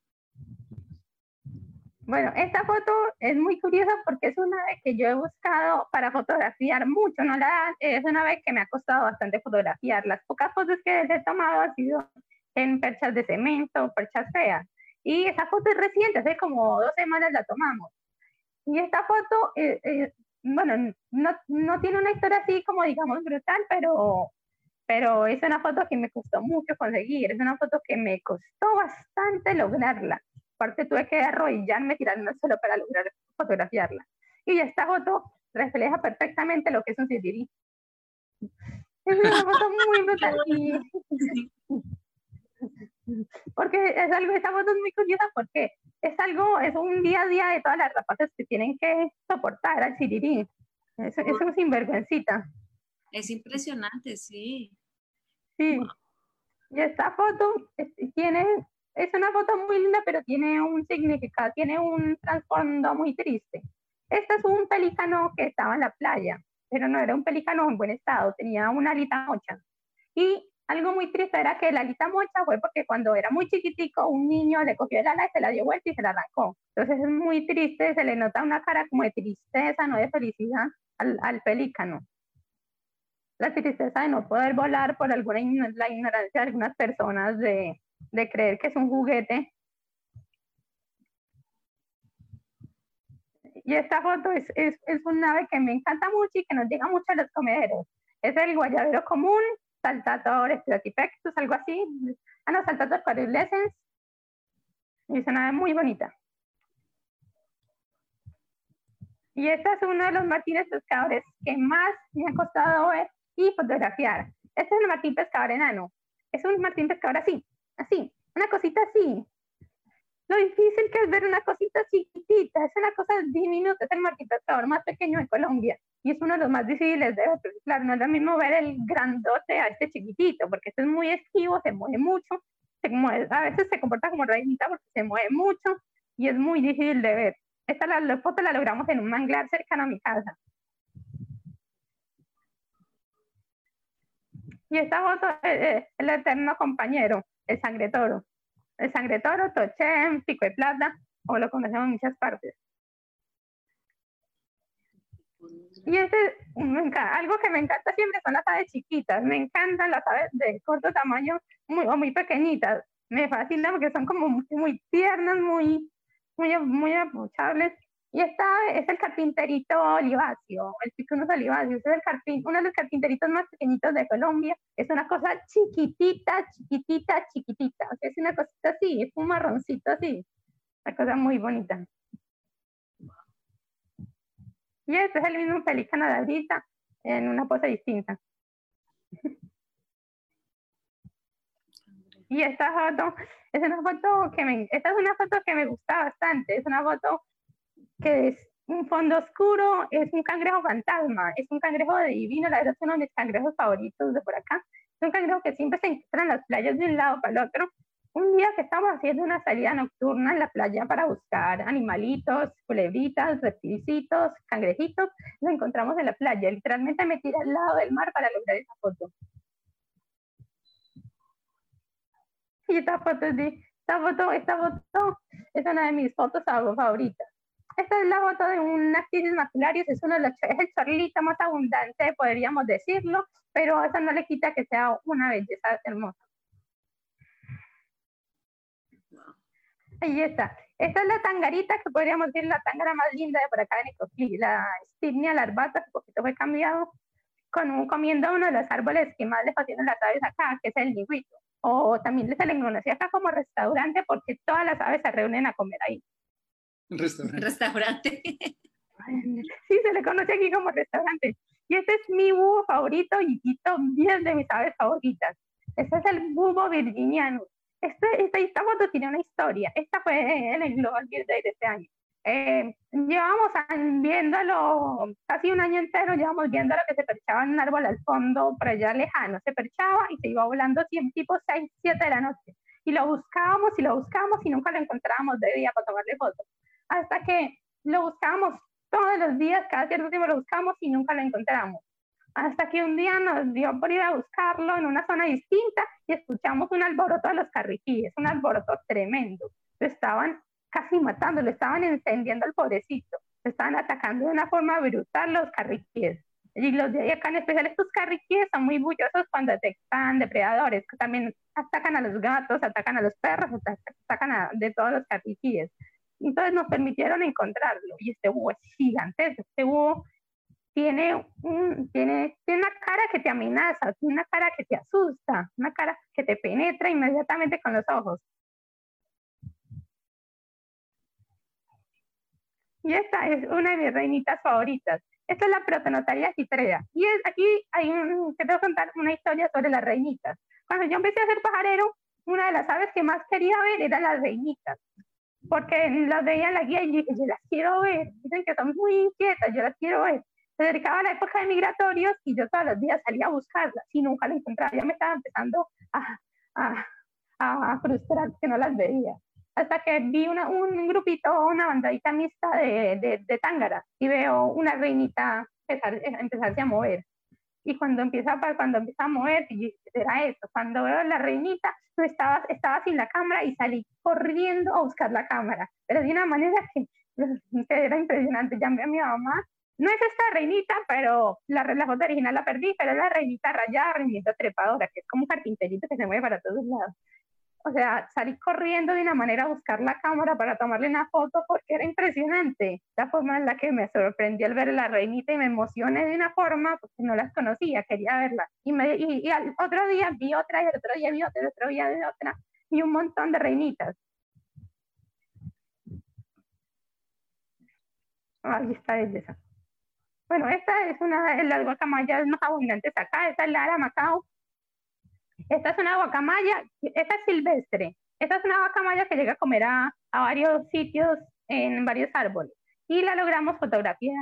Bueno, esta foto es muy curiosa porque es una vez que yo he buscado para fotografiar mucho, no la, es una vez que me ha costado bastante fotografiar. Las pocas fotos que he tomado han sido en perchas de cemento, perchas feas. Y esa foto es reciente, hace como dos semanas la tomamos. Y esta foto eh, eh, bueno, no, no, tiene una historia así como digamos brutal, pero, pero es una foto que me costó mucho conseguir, es una foto que me costó bastante lograrla. Aparte tuve que arrodillarme, tirarme solo para lograr fotografiarla. Y esta foto refleja perfectamente lo que es un CDD. Es una foto muy brutal. porque es algo, esa foto es muy curiosa porque es algo, es un día a día de todas las rapaces que tienen que soportar al chirirí. Eso, es un sinvergüencita. Es impresionante, sí. Sí. Y esta foto tiene, es una foto muy linda, pero tiene un significado, tiene un trasfondo muy triste. Este es un pelícano que estaba en la playa, pero no era un pelícano en buen estado, tenía una alita mocha. Y algo muy triste era que la alita mocha fue porque cuando era muy chiquitico, un niño le cogió el ala y se la dio vuelta y se la arrancó. Entonces es muy triste, se le nota una cara como de tristeza, no de felicidad al, al pelícano. La tristeza de no poder volar por alguna la ignorancia de algunas personas de, de creer que es un juguete. Y esta foto es, es, es un ave que me encanta mucho y que nos llega mucho a los comederos. Es el guayabero común, Saltator Stratipectus, algo así. Ah, no, Saltator Quadrilescens. Y es una muy bonita. Y este es uno de los martines pescadores que más me ha costado ver y fotografiar. Este es el martín pescador enano. Es un martín pescador así, así, una cosita así. Lo difícil que es ver una cosita chiquitita, es una cosa diminuta, es el martín pescador más pequeño de Colombia y es uno de los más difíciles de ver, claro, no es lo mismo ver el grandote a este chiquitito, porque este es muy esquivo, se mueve mucho, se mueve, a veces se comporta como reinita porque se mueve mucho y es muy difícil de ver. Esta la, foto la logramos en un manglar cercano a mi casa. Y esta foto es el eterno compañero, el sangre toro. El sangre toro, toché, pico de plata, o lo conocemos en muchas partes. Y este, algo que me encanta siempre son las aves chiquitas. Me encantan las aves de corto tamaño muy, o muy pequeñitas. Me fascinan porque son como muy, muy tiernas, muy, muy, muy apuchables. Y esta es el carpinterito oliváceo, el picunus oliváceo. es el carpin, uno de los carpinteritos más pequeñitos de Colombia. Es una cosa chiquitita, chiquitita, chiquitita. O sea, es una cosita así, es un marroncito así. Una cosa muy bonita. Y este es el mismo pelícano de ahorita en una pose distinta. y esta foto es una foto que me, esta es una foto que me gusta bastante. Es una foto que es un fondo oscuro, es un cangrejo fantasma, es un cangrejo de divino, la verdad es uno de mis cangrejos favoritos de por acá. Es un cangrejo que siempre se encuentra en las playas de un lado para el otro un día que estábamos haciendo una salida nocturna en la playa para buscar animalitos, culebritas, reptilicitos, cangrejitos, nos encontramos en la playa. Literalmente me tiré al lado del mar para lograr esa foto. Y esta foto, es esta foto, esta foto es una de mis fotos favoritas. Esta es la foto de un actinis macularis, es, uno de los, es el chorlito más abundante, podríamos decirlo, pero eso no le quita que sea una belleza hermosa. Ahí está. Esta es la tangarita, que podríamos decir la tangara más linda de por acá de Nicoclí, la Stignia larvata, que poquito fue cambiado. con comiendo uno de los árboles que más le fascinan las aves acá, que es el liguito. O también se le conoce acá como restaurante porque todas las aves se reúnen a comer ahí. Restaurante. Restaurante. Sí, se le conoce aquí como restaurante. Y este es mi búho favorito y top 10 de mis aves favoritas. Este es el búho virginiano. Este, esta, esta foto tiene una historia. Esta fue en el Global Bird Day de este año. Eh, llevamos viéndolo casi un año entero, llevamos viendo lo que se perchaba en un árbol al fondo, por allá lejano. Se perchaba y se iba volando siempre tipo 6, 7 de la noche. Y lo buscábamos y lo buscábamos y nunca lo encontrábamos de día para tomarle fotos. Hasta que lo buscábamos todos los días, cada cierto tiempo lo buscamos y nunca lo encontramos. Hasta que un día nos dio por ir a buscarlo en una zona distinta y escuchamos un alboroto de los carriquíes, un alboroto tremendo. Lo estaban casi matando, lo estaban encendiendo al pobrecito, lo estaban atacando de una forma brutal los carriquíes. Y los de acá en especial, estos carriquíes son muy bullosos cuando detectan depredadores, que también atacan a los gatos, atacan a los perros, atacan a, de todos los carriquíes. Entonces nos permitieron encontrarlo. Y este búho es gigantesco. Este búho tiene, un, tiene, tiene una cara que te amenaza, una cara que te asusta, una cara que te penetra inmediatamente con los ojos. Y esta es una de mis reinitas favoritas. Esta es la protonotaria citrea. Y es, aquí hay un, te voy a contar una historia sobre las reinitas. Cuando yo empecé a ser pajarero, una de las aves que más quería ver era las reinitas porque las veía en la guía y yo las quiero ver, dicen que son muy inquietas, yo las quiero ver. Se dedicaba la época de migratorios y yo todos los días salía a buscarlas y nunca las encontraba. Ya me estaba empezando a, a, a frustrar que no las veía. Hasta que vi una, un grupito, una bandadita mixta de, de, de tángara y veo una reinita empezar, empezarse a mover. Y cuando empieza, cuando empieza a mover, era eso. Cuando veo la reinita, no estaba, estaba sin la cámara y salí corriendo a buscar la cámara. Pero de una manera que, era impresionante. Llamé a mi mamá. No es esta reinita, pero la, la foto original la perdí, pero es la reinita rayada, reinita trepadora, que es como un carpinterito que se mueve para todos lados o sea, salí corriendo de una manera a buscar la cámara para tomarle una foto porque era impresionante la forma en la que me sorprendió al ver a la reinita y me emocioné de una forma porque no las conocía, quería verla. Y, me, y, al otro día vi otra y el otro día vi otra y el otro día vi otra y un montón de reinitas. Ahí está belleza. Bueno, esta es una de las guacamayas más abundantes acá, esta es la Ara Macao esta es una guacamaya, esta es silvestre. Esta es una guacamaya que llega a comer a, a varios sitios en varios árboles. Y la logramos fotografiar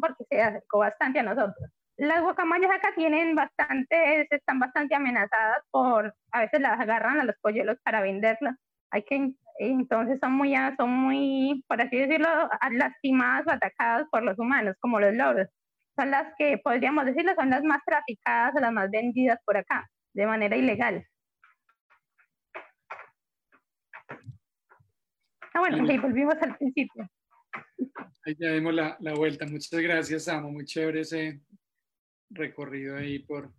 porque se acercó bastante a nosotros. Las guacamayas acá tienen bastante, están bastante amenazadas por, a veces las agarran a los polluelos para venderlas. Hay que, entonces son muy, son muy, por así decirlo, lastimadas o atacadas por los humanos, como los loros. Son las que, podríamos decirlo, son las más traficadas o las más vendidas por acá de manera ilegal. Ah, bueno, ahí volvimos al principio. Ahí ya dimos la, la, vuelta. Muchas gracias, Amo. Muy chévere ese recorrido ahí por,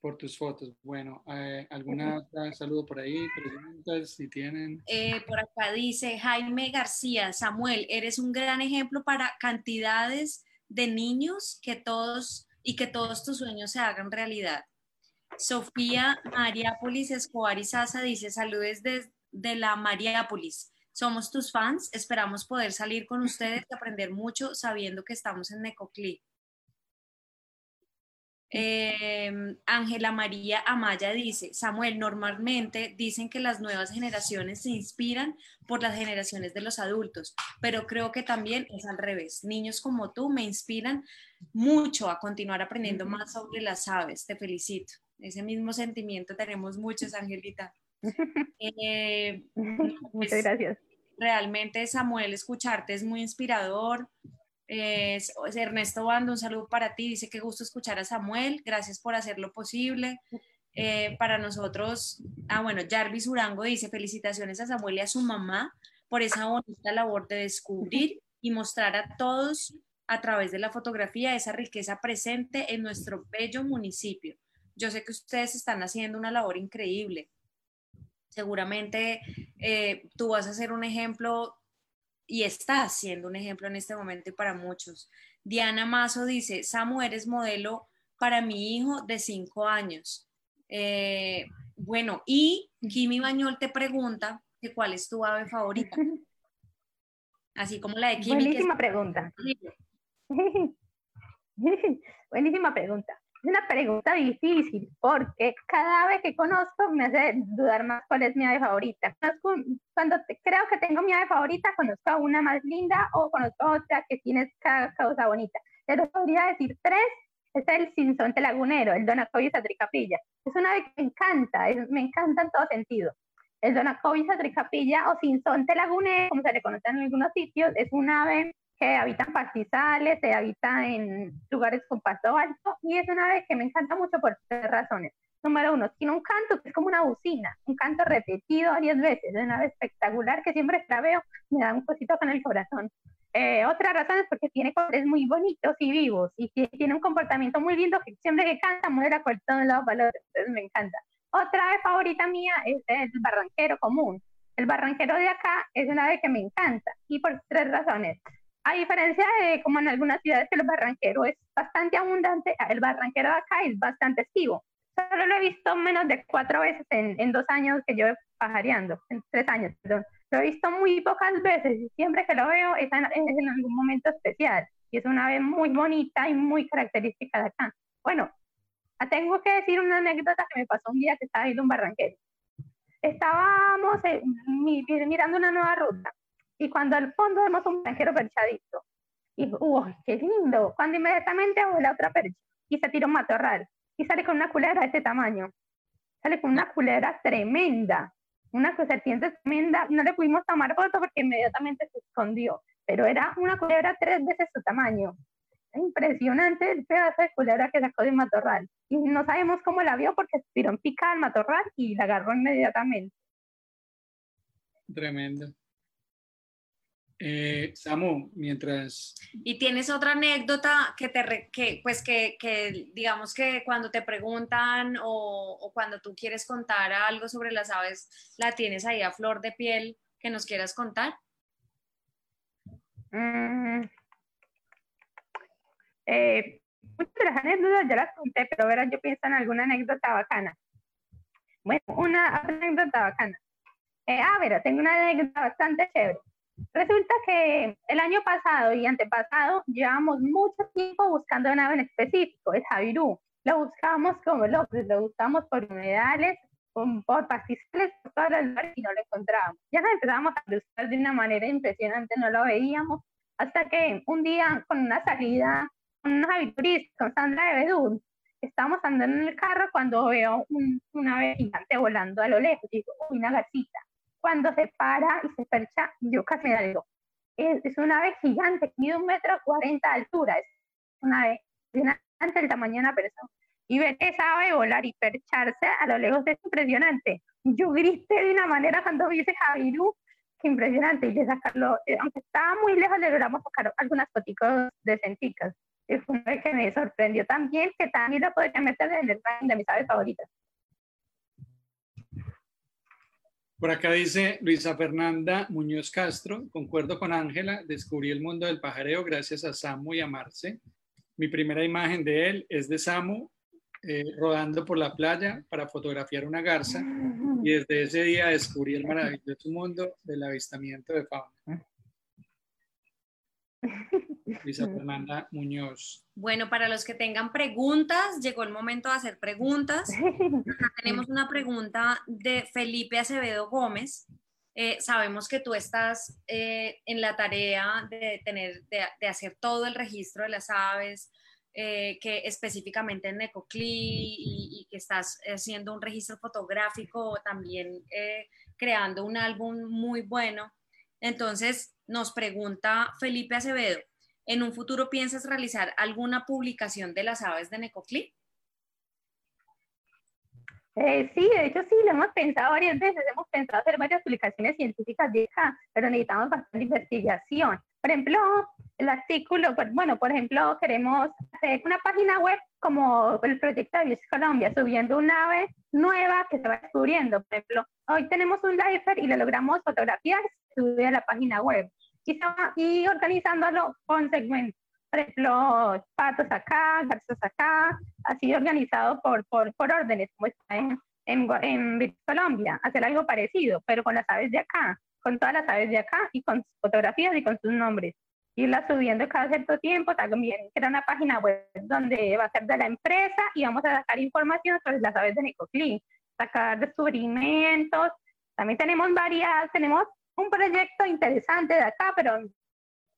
por tus fotos. Bueno, eh, ¿alguna saludo por ahí? Preguntas, si tienen. Eh, por acá dice Jaime García, Samuel, eres un gran ejemplo para cantidades de niños que todos y que todos tus sueños se hagan realidad. Sofía Mariápolis Escobar y Sasa dice, saludes desde la Mariápolis. Somos tus fans, esperamos poder salir con ustedes y aprender mucho sabiendo que estamos en Necoclí. Em, Ángela María Amaya dice, Samuel, normalmente dicen que las nuevas generaciones se inspiran por las generaciones de los adultos, pero creo que también es al revés. Niños como tú me inspiran mucho a continuar aprendiendo más sobre las aves. Te felicito. Ese mismo sentimiento tenemos muchos, Angelita. Eh, Muchas pues, gracias. Realmente, Samuel, escucharte es muy inspirador. Ernesto Bando, un saludo para ti. Dice que gusto escuchar a Samuel. Gracias por hacer lo posible. Eh, para nosotros, ah, bueno, Jarvis Urango dice felicitaciones a Samuel y a su mamá por esa bonita labor de descubrir y mostrar a todos a través de la fotografía esa riqueza presente en nuestro bello municipio. Yo sé que ustedes están haciendo una labor increíble. Seguramente eh, tú vas a ser un ejemplo y estás siendo un ejemplo en este momento y para muchos. Diana Mazo dice, Samu, eres modelo para mi hijo de cinco años. Eh, bueno, y Kimi Bañol te pregunta que cuál es tu ave favorita. Así como la de Kimi. Buenísima pregunta. Buenísima pregunta. Es una pregunta difícil porque cada vez que conozco me hace dudar más cuál es mi ave favorita. Cuando creo que tengo mi ave favorita, conozco a una más linda o conozco a otra que tiene cada cosa bonita. Pero podría decir tres, es el sinsonte lagunero, el Donacovis atricapilla. Es una ave que me encanta, me encanta en todo sentido. El Donacovis atricapilla o sinsonte lagunero, como se le conoce en algunos sitios, es un ave que habita en pastizales, se habita en lugares con pasto alto y es una ave que me encanta mucho por tres razones. Número uno, tiene un canto que es como una bocina, un canto repetido varias veces, es una ave espectacular que siempre la veo me da un cosito con el corazón. Eh, otra razón es porque tiene colores muy bonitos y vivos y tiene un comportamiento muy lindo que siempre que canta muere por todos lados valores, entonces me encanta. Otra ave favorita mía es el barranquero común. El barranquero de acá es una ave que me encanta y por tres razones. A diferencia de como en algunas ciudades que el barranquero es bastante abundante, el barranquero de acá es bastante esquivo. Solo lo he visto menos de cuatro veces en, en dos años que yo pajareando, en tres años, perdón. Lo he visto muy pocas veces y siempre que lo veo es en, es en algún momento especial. Y es una ave muy bonita y muy característica de acá. Bueno, tengo que decir una anécdota que me pasó un día que estaba viendo un barranquero. Estábamos eh, mirando una nueva ruta y cuando al fondo vemos un perchero perchadito. Y, ¡uy, qué lindo! Cuando inmediatamente la otra percha y se tira un matorral y sale con una culebra de ese tamaño. Sale con una culebra tremenda, una serpiente tremenda. No le pudimos tomar foto porque inmediatamente se escondió, pero era una culebra tres veces su tamaño. Impresionante el pedazo de culebra que sacó del matorral. Y no sabemos cómo la vio porque se tiró en pica al matorral y la agarró inmediatamente. Tremendo. Eh, Samu, mientras... Y tienes otra anécdota que te, que, pues que, que, digamos que cuando te preguntan o, o, cuando tú quieres contar algo sobre las aves, la tienes ahí a flor de piel que nos quieras contar. Mm. Eh, muchas de las anécdotas ya las conté, pero verás, yo pienso en alguna anécdota bacana. Bueno, una anécdota bacana. Eh, ah, pero tengo una anécdota bastante chévere. Resulta que el año pasado y antepasado llevamos mucho tiempo buscando una ave en específico, el Javirú. Lo buscamos como locos, lo buscamos por humedales, por pastizales, por todos los lugares y no lo encontrábamos. Ya nos empezamos a buscar de una manera impresionante, no lo veíamos, hasta que un día con una salida, con unos avituristas, con Sandra de Bedún, estábamos andando en el carro cuando veo un, una ave gigante volando a lo lejos digo, uy, una gatita cuando se para y se percha, yo casi me digo, es, es una ave gigante, mide un metro cuarenta de altura, es una ave gigante del tamaño de una persona. Y ver esa ave volar y percharse a lo lejos es impresionante. Yo grité de una manera cuando vi ese Javiru, que impresionante, y de sacarlo, eh, aunque estaba muy lejos, le logramos sacar algunas fotos de centicas. Es una ave que me sorprendió también, que también la podría meter en el ranking de mis aves favoritas. Por acá dice Luisa Fernanda Muñoz Castro, concuerdo con Ángela, descubrí el mundo del pajareo gracias a Samu y a Marce. Mi primera imagen de él es de Samu eh, rodando por la playa para fotografiar una garza y desde ese día descubrí el maravilloso mundo del avistamiento de fauna. Luisa Fernanda Muñoz. Bueno, para los que tengan preguntas, llegó el momento de hacer preguntas. Acá tenemos una pregunta de Felipe Acevedo Gómez. Eh, sabemos que tú estás eh, en la tarea de, tener, de, hacer todo el registro de las aves, eh, que específicamente en Ecocli y, y, que estás haciendo un registro fotográfico, también creando un álbum muy bueno. Entonces, nos pregunta Felipe Acevedo, ¿en un futuro piensas realizar alguna publicación de las aves de Necoclí? Eh, sí, de hecho sí, lo hemos pensado varias veces, hemos pensado hacer varias publicaciones científicas de acá, pero necesitamos bastante investigación. Por ejemplo, el artículo, bueno, por ejemplo, queremos hacer una página web como el proyecto de Bios Colombia, subiendo una ave nueva que se va descubriendo. Por ejemplo, hoy tenemos un lifer y lo logramos fotografiar, subir a la página web y, y organizándolo con segmentos. por ejemplo, patos acá, garzas acá, así organizado por, por, por órdenes, como está en, en, en Colombia, hacer algo parecido, pero con las aves de acá, con todas las aves de acá y con sus fotografías y con sus nombres. Irla subiendo cada cierto tiempo, también era una página web donde va a ser de la empresa y vamos a sacar información sobre las aves de Necoclí, sacar descubrimientos. También tenemos varias, tenemos un proyecto interesante de acá, pero,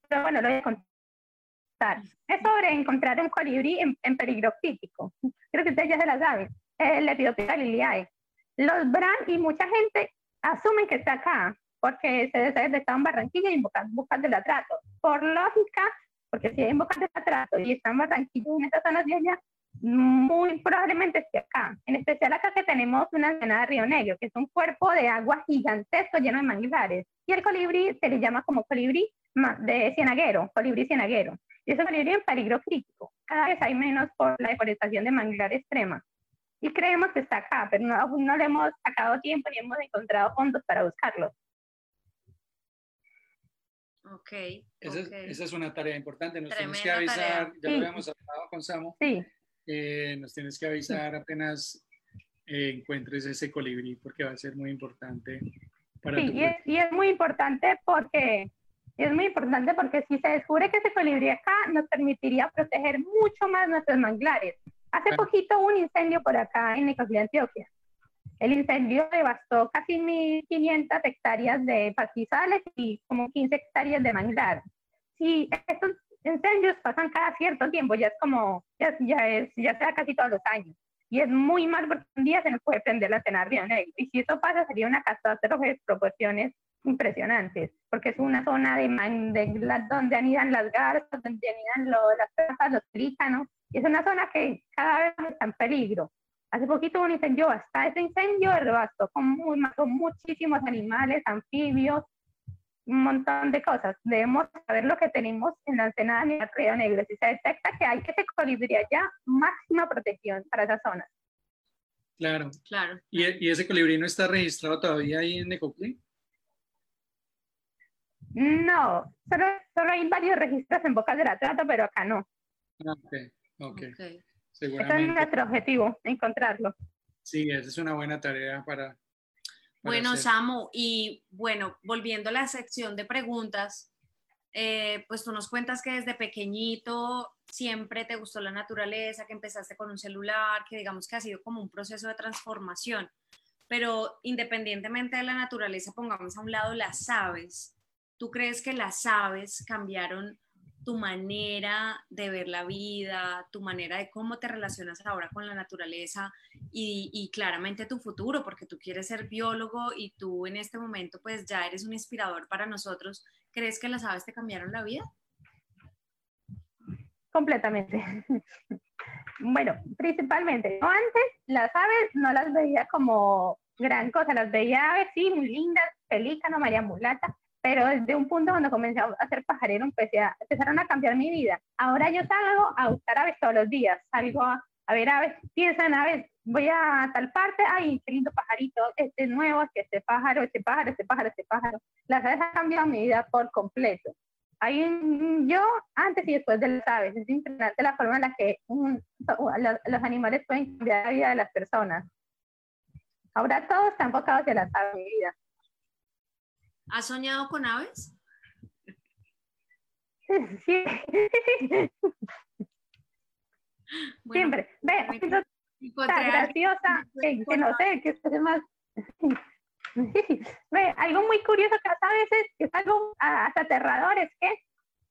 pero bueno, lo voy a contar. Es sobre encontrar un colibrí en, en peligro crítico. Creo que ustedes ya se la saben el Lepidoptera liliae. Los Bran y mucha gente asumen que está acá, porque se está en Barranquilla y buscan, buscan el atrato. Por lógica, porque si hay buscan el atrato y están en Barranquilla en estas zonas de allá, muy probablemente esté acá. En especial acá que tenemos una zona de Río Negro, que es un cuerpo de agua gigantesco lleno de manglares. Y el colibrí se le llama como colibrí de cienaguero, colibrí cienaguero. Y ese colibrí en peligro crítico. Cada vez hay menos por la deforestación de manglar extrema y creemos que está acá, pero no, no le hemos sacado tiempo ni hemos encontrado fondos para buscarlo. Ok. Esa, okay. Es, esa es una tarea importante. Nos Tremenda tienes que avisar, tarea. ya Sí. lo habíamos hablado con Samu, Sí, eh, nos tienes que avisar apenas eh, encuentres ese colibrí porque va a ser muy importante para sí, tu y es, y es muy importante porque y es muy importante porque si se descubre que ese colibrí acá nos permitiría proteger mucho más nuestros manglares. Hace Claro. poquito hubo un incendio por acá en Nicoclí, Antioquia. El incendio devastó casi 1.500 hectáreas de pastizales y como 15 hectáreas de manglar. Si estos incendios pasan cada cierto tiempo, ya es como, ya, ya es, ya sea casi todos los años. Y es muy mal porque un día se nos puede prender la de Río Negro. Y si eso pasa, sería una catástrofe de proporciones impresionantes, porque es una zona de, de donde anidan las garzas, donde anidan lo- las perras, los pelícanos, y es una zona que cada vez está en peligro. Hace poquito hubo un incendio, hasta ese incendio devastó con, muy, muchísimos animales, anfibios, un montón de cosas. Debemos saber lo que tenemos en la ensenada ni el Río Negro. Si se detecta que hay ese colibrí allá, máxima protección para esa zona. Claro. Claro. ¿Y, y ese colibrí no está registrado todavía ahí en Necoclí? No, solo, solo hay varios registros en Bocas de la Trata, pero acá no. Ah, Ok, ok. Ese es nuestro objetivo, encontrarlo. Sí, esa es una buena tarea para. para Bueno, hacer. Samu, y bueno, volviendo a la sección de preguntas, eh, pues tú nos cuentas que desde pequeñito siempre te gustó la naturaleza, que empezaste con un celular, que digamos que ha sido como un proceso de transformación, pero independientemente de la naturaleza, pongamos a un lado las aves. ¿Tú crees que las aves cambiaron tu manera de ver la vida, tu manera de cómo te relacionas ahora con la naturaleza y, claramente tu futuro, porque tú quieres ser biólogo y tú en este momento pues ya eres un inspirador para nosotros. ¿Crees que las aves te cambiaron la vida? Completamente. Bueno, principalmente, yo antes las aves no las veía como gran cosa, las veía aves, sí, muy lindas, pelícano, María Mulata, pero desde un punto cuando comencé a hacer pajarero empecé a, empezaron a cambiar mi vida. Ahora yo salgo a buscar aves todos los días, salgo a, a ver aves, piensan aves, voy a tal parte, ay, qué lindo pajarito, este es nuevo, que este pájaro, este pájaro, este pájaro, este pájaro. Las aves han cambiado mi vida por completo. Hay un- yo antes y después de las aves. Es impresionante la forma en la que un- los, los animales pueden cambiar la vida de las personas. Ahora todo está enfocado hacia las aves, mi vida. ¿Has soñado con aves? Sí. Bueno, Siempre. Ve, está graciosa, que, que no sé, que es más... Ve, algo muy curioso que a veces es algo ah, hasta aterrador, es que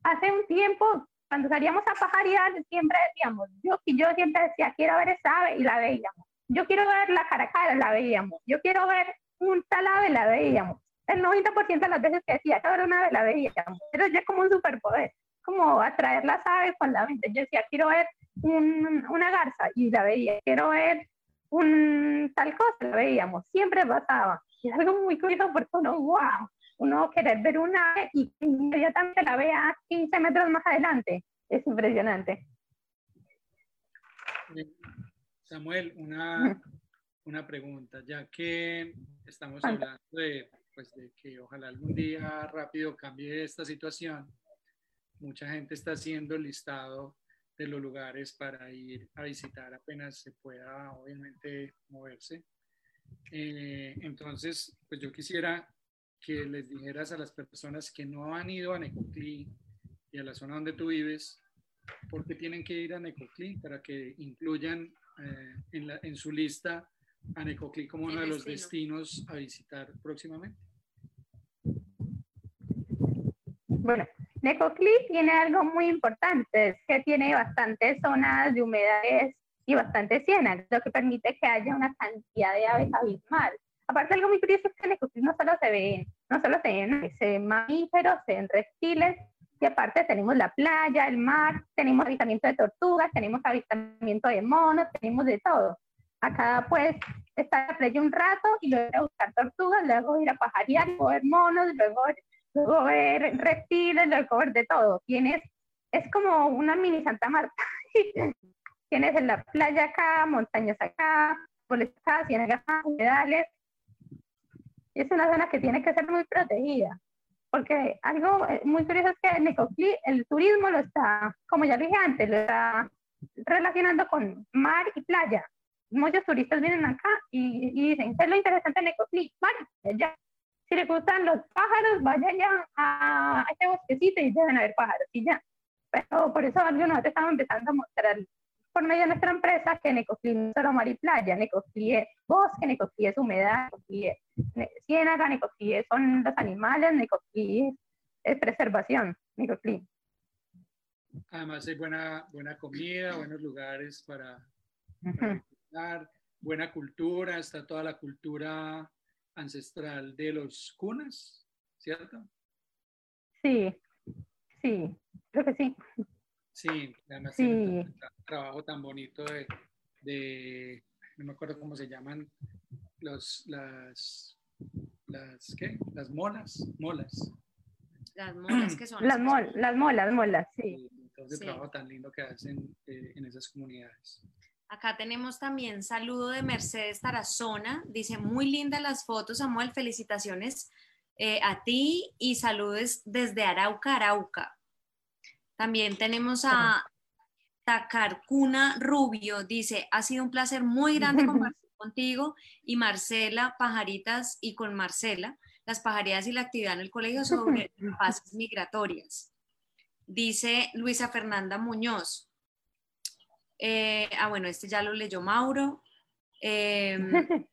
hace un tiempo, cuando salíamos a pajarear, siempre decíamos, yo, yo siempre decía, quiero ver esa ave, y la veíamos. Yo quiero ver la cara a cara, la veíamos. Yo quiero ver un tal ave, la veíamos. El 90% de las veces que decía, una ave, la veíamos. Pero ya como un superpoder, como atraer las aves con la mente. Yo decía, quiero ver un- una garza, y la veía. Quiero ver un tal cosa, la veíamos. Siempre pasaba. Y es algo muy curioso porque uno, wow, uno querer ver una ave y inmediatamente la vea 15 metros más adelante. Es impresionante. Samuel, una, una pregunta, ya que estamos hablando de, pues, de que ojalá algún día rápido cambie esta situación, mucha gente está haciendo el listado de los lugares para ir a visitar apenas se pueda, obviamente, moverse. Eh, entonces, pues yo quisiera que les dijeras a las personas que no han ido a Necoclí y a la zona donde tú vives, ¿por qué tienen que ir a Necoclí para que incluyan eh, en, la, en, su lista a Necoclí como uno de los destinos a visitar próximamente? Bueno, Necoclí tiene algo muy importante, es que tiene bastantes zonas de humedades y bastantes ciénagas, lo que permite que haya una cantidad de aves abismal. Aparte, algo muy curioso es que en Necoclí no solo se ven, no solo se ven, se ven mamíferos, se ven reptiles, y aparte tenemos la playa, el mar, tenemos avistamiento de tortugas, tenemos avistamiento de monos, tenemos de todo. Acá pues estar la playa un rato y luego ir a buscar tortugas, luego ir a pajarear, ver monos, luego, luego reptiles, luego de todo. Tienes, es como una mini Santa Marta. Tienes en la playa acá, montañas acá, árboles acá, ciénagas humedales. Y es una zona que tiene que ser muy protegida porque algo eh, muy curioso es que Necoclí, el turismo lo está, como ya dije antes, lo está relacionando con mar y playa. Muchos turistas vienen acá y, dicen, ¿qué es lo interesante de Necoclí? Mar y Si les gustan los pájaros, vayan ya a este bosquecito y deben haber pájaros y ya. Pero por eso algo nosotros estamos empezando a mostrar por medio de nuestra empresa que Necoclí no es solo mar y playa, Necoclí es bosque, Necoclí es humedad, Necoclí es ciénaga, Necoclí son los animales, Necoclí es preservación, Necoclí. Además hay buena, buena comida, buenos lugares para, para buena cultura, está toda la cultura ancestral de los cunas, ¿cierto? Sí, sí, creo que sí. Sí, además sí. un trabajo tan bonito de, no me acuerdo cómo se llaman, los, las, las, ¿qué? Las molas, molas. Las molas que son. Las, mol, las molas, molas, sí. Entonces, el trabajo tan lindo que hacen eh, en esas comunidades. Acá tenemos también saludo de Mercedes Tarazona. Dice, muy lindas las fotos, Samuel. Felicitaciones eh, a ti y saludos desde Arauca, Arauca. También tenemos a Tacarcuna Rubio, dice, ha sido un placer muy grande compartir contigo y Marcela Pajaritas y con Marcela las pajareadas y la actividad en el colegio sobre pases migratorias. Dice Luisa Fernanda Muñoz. Eh, ah, bueno, este ya lo leyó Mauro. Eh,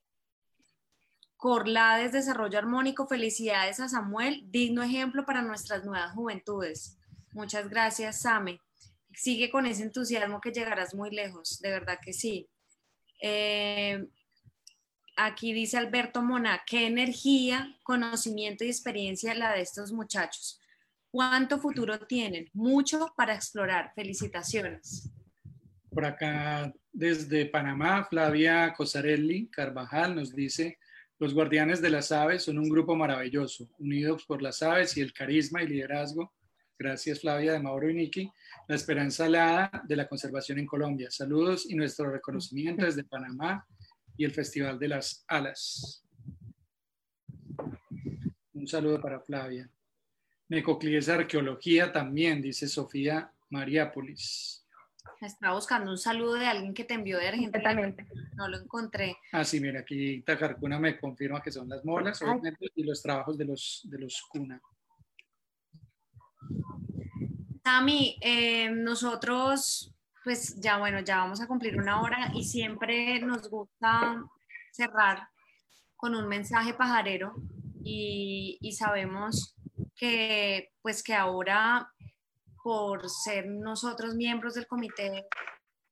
Corlades Desarrollo Armónico, felicidades a Samuel, digno ejemplo para nuestras nuevas juventudes. Muchas gracias, Same. Sigue con ese entusiasmo que llegarás muy lejos, de verdad que sí. Eh, aquí dice Alberto Mona, qué energía, conocimiento y experiencia la de estos muchachos. ¿Cuánto futuro tienen? Mucho para explorar. Felicitaciones. Por acá, desde Panamá, Flavia Cosarelli Carvajal nos dice, los guardianes de las aves son un grupo maravilloso, unidos por las aves y el carisma y liderazgo Gracias Flavia de Mauro y Niki. La esperanza alada de la conservación en Colombia. Saludos y nuestro reconocimiento desde Panamá y el Festival de las Alas. Un saludo para Flavia. Necoclí es arqueología también, dice Sofía Mariápolis. Estaba buscando un saludo de alguien que te envió de Argentina. No lo encontré. Ah, sí, mira, aquí Tacarcuna me confirma que son las molas, y los trabajos de los, de los cuna. Tami, eh, nosotros, pues ya bueno, ya vamos a cumplir una hora y siempre nos gusta cerrar con un mensaje pajarero y, sabemos que pues que ahora por ser nosotros miembros del comité,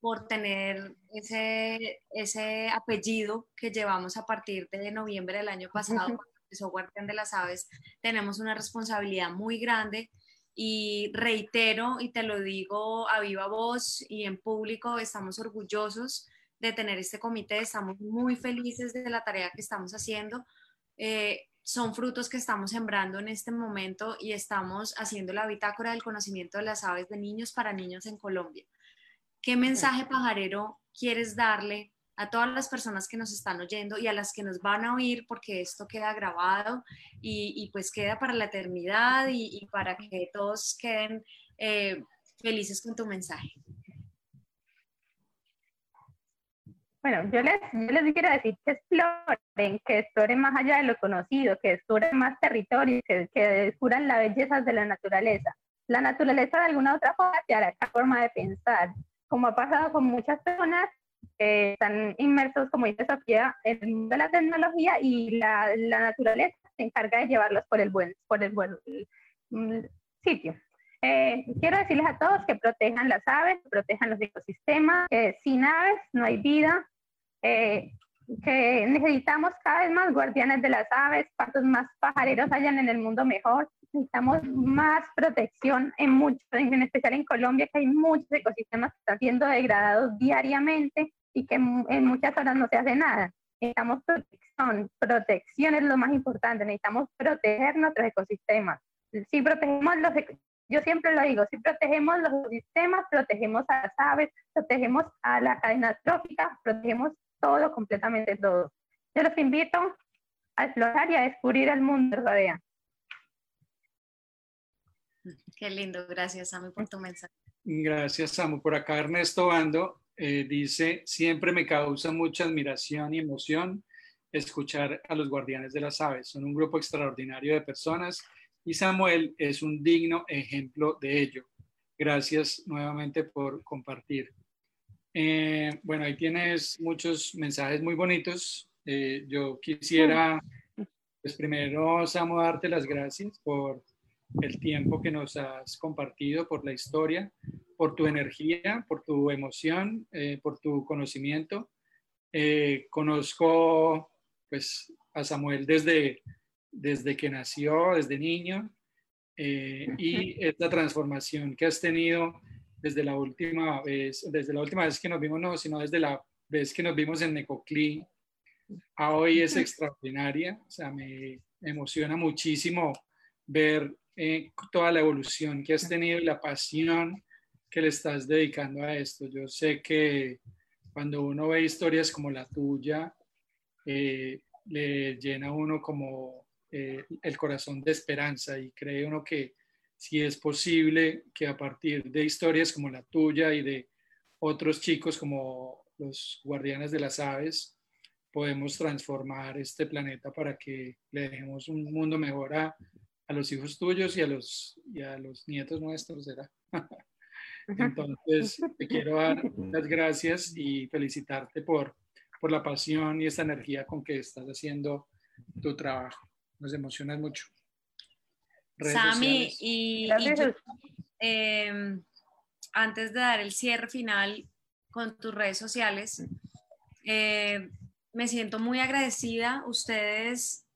por tener ese, ese apellido que llevamos a partir de noviembre del año pasado, cuando empezó Guardián de las Aves, tenemos una responsabilidad muy grande y reitero y te lo digo a viva voz y en público, estamos orgullosos de tener este comité, estamos muy felices de la tarea que estamos haciendo. Eh, son frutos que estamos sembrando en este momento y estamos haciendo la bitácora del conocimiento de las aves de niños para niños en Colombia. ¿Qué mensaje pajarero quieres darle a todas las personas que nos están oyendo y a las que nos van a oír porque esto queda grabado y, pues queda para la eternidad y, para que todos queden eh, felices con tu mensaje. Bueno, yo les, yo les quiero decir que exploren, que exploren más allá de lo conocido, que exploren más territorios, que, que descubran las bellezas de la naturaleza. La naturaleza de alguna otra forma te hará forma de pensar, como ha pasado con muchas personas que están inmersos, como dice Sofía, en el mundo de la tecnología y la, la naturaleza se encarga de llevarlos por el buen, por el buen mm, sitio. Eh, quiero decirles a todos que protejan las aves, protejan los ecosistemas, que sin aves no hay vida, eh, que necesitamos cada vez más guardianes de las aves, cuantos más pajareros hayan en el mundo mejor. Necesitamos más protección en muchos, en especial en Colombia, que hay muchos ecosistemas que están siendo degradados diariamente y que en, muchas horas no se hace nada. Necesitamos protección, protección es lo más importante, necesitamos proteger nuestros ecosistemas. Si protegemos los, yo siempre lo digo, si protegemos los ecosistemas, protegemos a las aves, protegemos a la cadena trófica, protegemos todo, completamente todo. Yo los invito a explorar y a descubrir el mundo que rodea. Qué lindo, gracias Samu por tu mensaje. Gracias Samu. Por acá Ernesto Bando eh, dice, siempre me causa mucha admiración y emoción escuchar a los guardianes de las aves. Son un grupo extraordinario de personas y Samuel es un digno ejemplo de ello. Gracias nuevamente por compartir. Eh, bueno, ahí tienes muchos mensajes muy bonitos. Eh, yo quisiera, pues primero, Samu, darte las gracias por el tiempo que nos has compartido, por la historia, por tu energía, por tu emoción, eh, por tu conocimiento. conozco pues, a Samuel desde, desde que nació, desde niño, y esta transformación que has tenido desde la última vez, desde la última vez que nos vimos, no, sino desde la vez que nos vimos en Necoclí, a hoy es extraordinaria, o sea, me emociona muchísimo ver eh, toda la evolución que has tenido y la pasión que le estás dedicando a esto. Yo sé que cuando uno ve historias como la tuya, eh, le llena a uno como eh, el corazón de esperanza y cree uno que si es posible que a partir de historias como la tuya y de otros chicos como los guardianes de las aves, podemos transformar este planeta para que le dejemos un mundo mejor a, los hijos tuyos y a los, y a los nietos nuestros, ¿verdad? Entonces, te quiero dar las gracias y felicitarte por, por la pasión y esta energía con que estás haciendo tu trabajo. Nos emocionas mucho. Sami, y, em, antes de dar el cierre final con tus redes sociales, eh, me siento muy agradecida. Ustedes,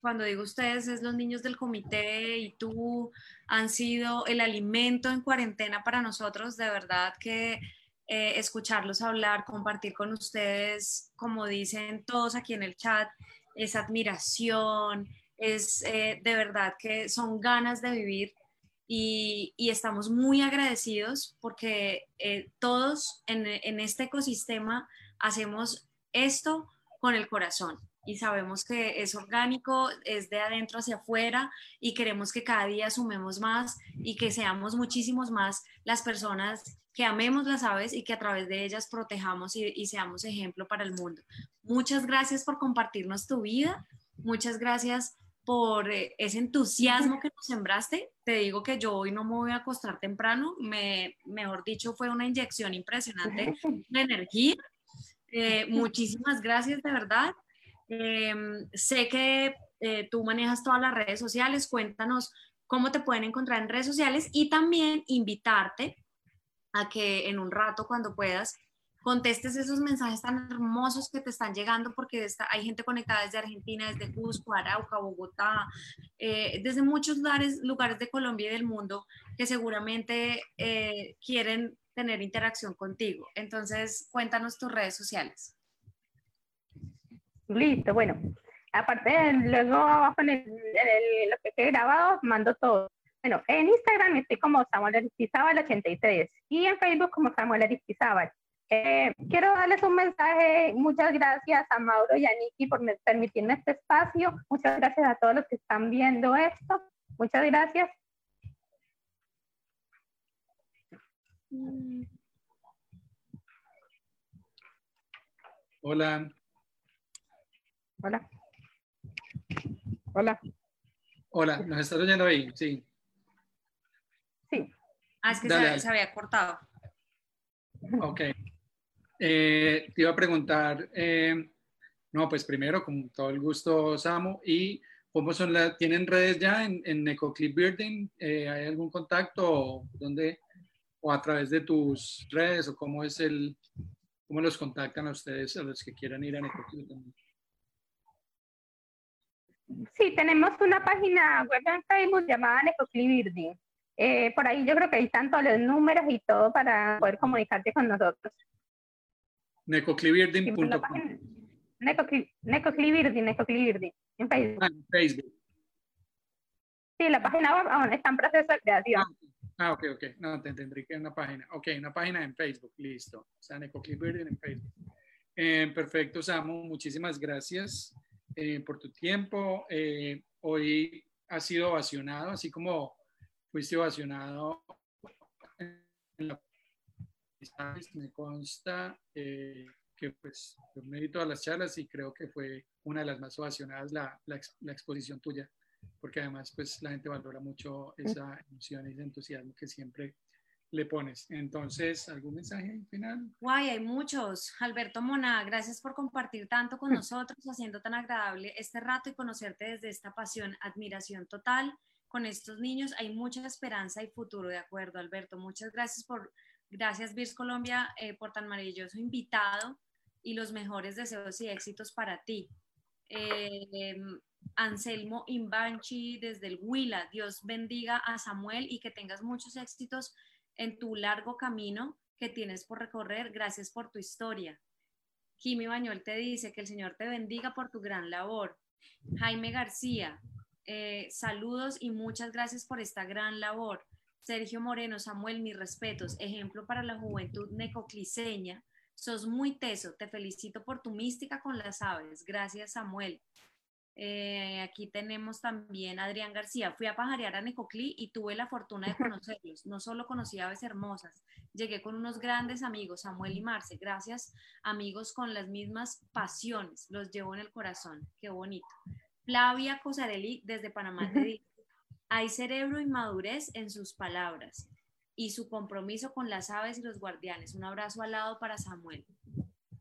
cuando digo ustedes, es los niños del comité y tú han sido el alimento en cuarentena para nosotros. De verdad que eh, escucharlos hablar, compartir con ustedes, como dicen todos aquí en el chat, esa admiración, es eh, de verdad que son ganas de vivir y, estamos muy agradecidos porque eh, todos en, en, este ecosistema hacemos esto con el corazón y sabemos que es orgánico, es de adentro hacia afuera y queremos que cada día sumemos más y que seamos muchísimos más las personas que amemos las aves y que a través de ellas protejamos y, y seamos ejemplo para el mundo. Muchas gracias por compartirnos tu vida, muchas gracias por eh, ese entusiasmo que nos sembraste. Te digo que yo hoy no me voy a acostar temprano, me, mejor dicho, fue una inyección impresionante de energía. Eh, muchísimas gracias, de verdad. Em, sé que eh, tú manejas todas las redes sociales, cuéntanos cómo te pueden encontrar en redes sociales y también invitarte a que en un rato, cuando puedas, contestes esos mensajes tan hermosos que te están llegando, porque hay gente conectada desde Argentina, desde Cusco, Arauca, Bogotá, eh, desde muchos lugares, lugares de Colombia y del mundo que seguramente eh, quieren tener interacción contigo. Entonces, cuéntanos tus redes sociales. Listo, bueno, aparte, luego abajo en, lo que he grabado, mando todo. Bueno, en Instagram estoy como Samuel Aristizábal 83 y en Facebook como Samuel Aristizábal. Eh, quiero darles un mensaje. Muchas gracias a Mauro y a Niki por permitirme este espacio. Muchas gracias a todos los que están viendo esto. Muchas gracias. Hola. Hola. Hola. Hola, ¿nos estás oyendo ahí? Sí. Sí. Ah, es que se, había cortado. Ok. Eh, te iba a preguntar, eh, no, pues primero, con todo el gusto, Samu, y cómo son las, ¿tienen redes ya en, en EcoClip Building? Eh, ¿Hay algún contacto o, dónde, o a través de tus redes o cómo es el, cómo los contactan a ustedes, a los que quieran ir a EcoClip? Sí, tenemos una página web en Facebook llamada Necoclip Building. Por ahí yo creo que hay tanto los números y todo para poder comunicarte con nosotros. Necoclibirding.com. Necoclibirding, Necoclibirding, en Facebook. Ah, en Facebook. Sí, la página web aún está en proceso de creación. Ah, ok, ok. No, te entendí que es una página. Ok, una página en Facebook, listo. O sea, Necoclibirding en Facebook. Eh, perfecto, Samu. Muchísimas gracias eh, por tu tiempo. Eh, hoy has sido ovacionado, así como fuiste ovacionado en la me consta eh, que pues yo me di todas las charlas y creo que fue una de las más ovacionadas la, la, la, exposición tuya, porque además pues la gente valora mucho esa emoción y ese entusiasmo que siempre le pones. Entonces, ¿algún mensaje final? Guay, hay muchos. Alberto Mona, gracias por compartir tanto con nosotros, haciendo tan agradable este rato y conocerte desde esta pasión, admiración total. Con estos niños hay mucha esperanza y futuro, de acuerdo, Alberto. Muchas gracias por, gracias Virs Colombia eh, por tan maravilloso invitado y los mejores deseos y éxitos para ti. Eh, Anselmo Imbanchi desde el Huila, Dios bendiga a Samuel y que tengas muchos éxitos en tu largo camino que tienes por recorrer. Gracias por tu historia. Jimmy Bañol te dice que el Señor te bendiga por tu gran labor. Jaime García, eh, saludos y muchas gracias por esta gran labor. Sergio Moreno, Samuel, mis respetos, ejemplo para la juventud necocliseña. Sos muy teso, te felicito por tu mística con las aves. Gracias, Samuel. Eh, aquí tenemos también a Adrián García. Fui a pajarear a Necoclí y tuve la fortuna de conocerlos. No solo conocí aves hermosas, llegué con unos grandes amigos, Samuel y Marce. Gracias, amigos con las mismas pasiones. Los llevo en el corazón. Qué bonito. Flavia Cosarelli desde Panamá te dice, hay cerebro y madurez en sus palabras y su compromiso con las aves y los guardianes. Un abrazo al lado para Samuel.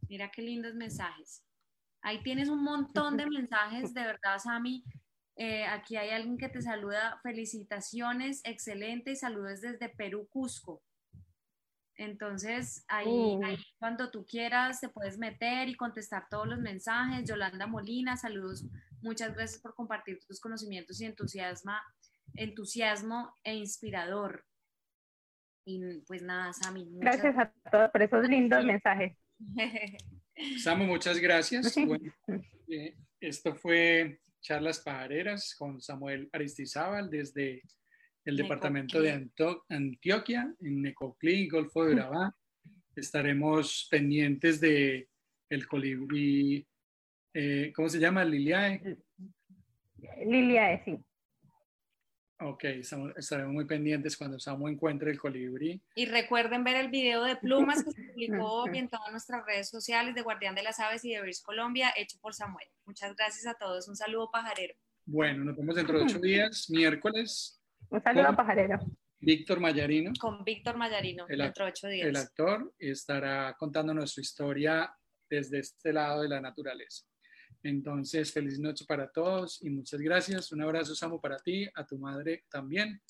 Mira qué lindos mensajes. Ahí tienes un montón de mensajes, de verdad, Sami. Eh, aquí hay alguien que te saluda. Felicitaciones, excelente y saludos desde Perú, Cusco. Entonces, ahí, uh. ahí, cuando tú quieras te puedes meter y contestar todos los mensajes. Yolanda Molina, saludos. Muchas gracias por compartir tus conocimientos y entusiasmo, entusiasmo e inspirador. Y pues nada, Sami. Gracias a todos por esos lindos mensajes. Samu, muchas gracias. Eh, esto fue Charlas Pajareras con Samuel Aristizábal desde el departamento de Antioquia, en Necoclí, Golfo de Urabá. Estaremos pendientes de el colibrí, eh, ¿cómo se llama? Liliae. Liliae, sí. Ok, estaremos muy pendientes cuando Samu encuentre el colibrí. Y recuerden ver el video de plumas que se publicó en todas nuestras redes sociales de Guardián de las Aves y de Birds Colombia, hecho por Samuel. Muchas gracias a todos. Un saludo pajarero. Bueno, nos vemos dentro de ocho días, miércoles. Un saludo pajarero. Víctor Mayarino. Con Víctor Mayarino, dentro de ocho días. El actor estará contándonos su historia desde este lado de la naturaleza. Entonces, feliz noche para todos y muchas gracias. Un abrazo, Samu, para ti, a tu madre también.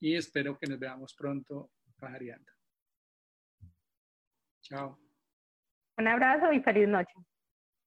Y espero que nos veamos pronto pajareando. Chao. Un abrazo y feliz noche.